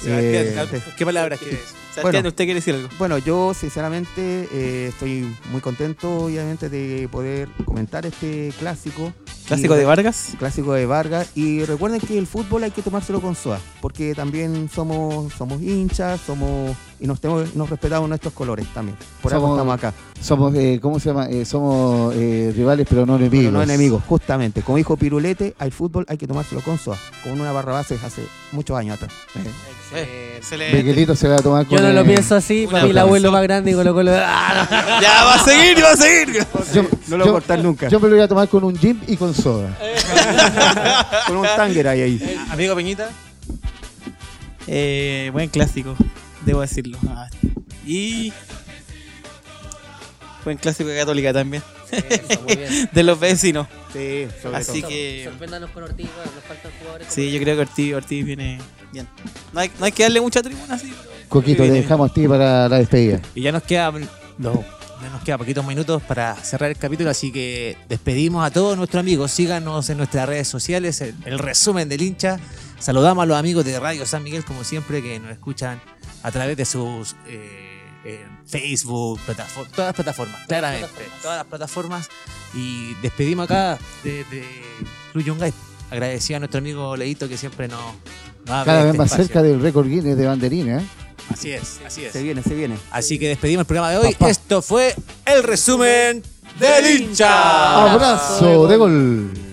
Sebastián, Eh, ¿qué palabras quieres? Sebastián, Bueno. ¿usted quiere decir algo? Bueno, yo sinceramente eh, estoy muy contento, obviamente, de poder comentar este clásico. Clásico Y- de Vargas. Clásico de Vargas. Y recuerden que el fútbol hay que tomárselo con soa, porque también somos, somos hinchas, somos y nos, tenemos, nos respetamos nuestros colores también. Por eso estamos acá. somos, eh, ¿cómo se llama? Eh, somos eh, rivales pero no enemigos. Pero no enemigos, justamente. Como dijo Pirulete, al fútbol hay que tomárselo con soa, con una barra base hace muchos años atrás. Eh, excelente. Miguelito se va a tomar con Yo no lo eh, pienso así, para mí el abuelo más grande y Colo Colo. (laughs) ¡Ah, (laughs) Ya va a seguir, va a seguir. Yo, No lo voy a cortar nunca. yo me lo voy a tomar con un gym y con soda. (laughs) con un tanger ahí. ahí. Amigo Peñita. Eh, buen clásico, debo decirlo. Ah, Y. Buen clásico de Católica también. no! Eso, muy bien. De los vecinos. Sí, sobre Así todo. que. Sorpréndanos con Ortiz, bueno, nos faltan jugadores. Sí, yo creo que Ortiz, Ortiz viene bien. No hay, no hay que darle mucha tribuna así. Coquito, te dejamos a ti para la despedida. Y ya nos queda no, ya nos queda poquitos minutos para cerrar el capítulo, así que despedimos a todos nuestros amigos. Síganos en nuestras redes sociales, el, el resumen del hincha. Saludamos a los amigos de Radio San Miguel, como siempre, que nos escuchan a través de sus eh, eh, Facebook, plataform- todas las plataformas, claramente, todas las plataformas. Y despedimos acá de, de Club Yungay. Agradecido a nuestro amigo Leito que siempre nos, nos abre Cada este vez más espacio. cerca del récord Guinness de banderina. ¿eh? Así es, así es. Se viene, se viene. Así que despedimos el programa de hoy. Papá. Esto fue el resumen del hincha. Abrazo de gol.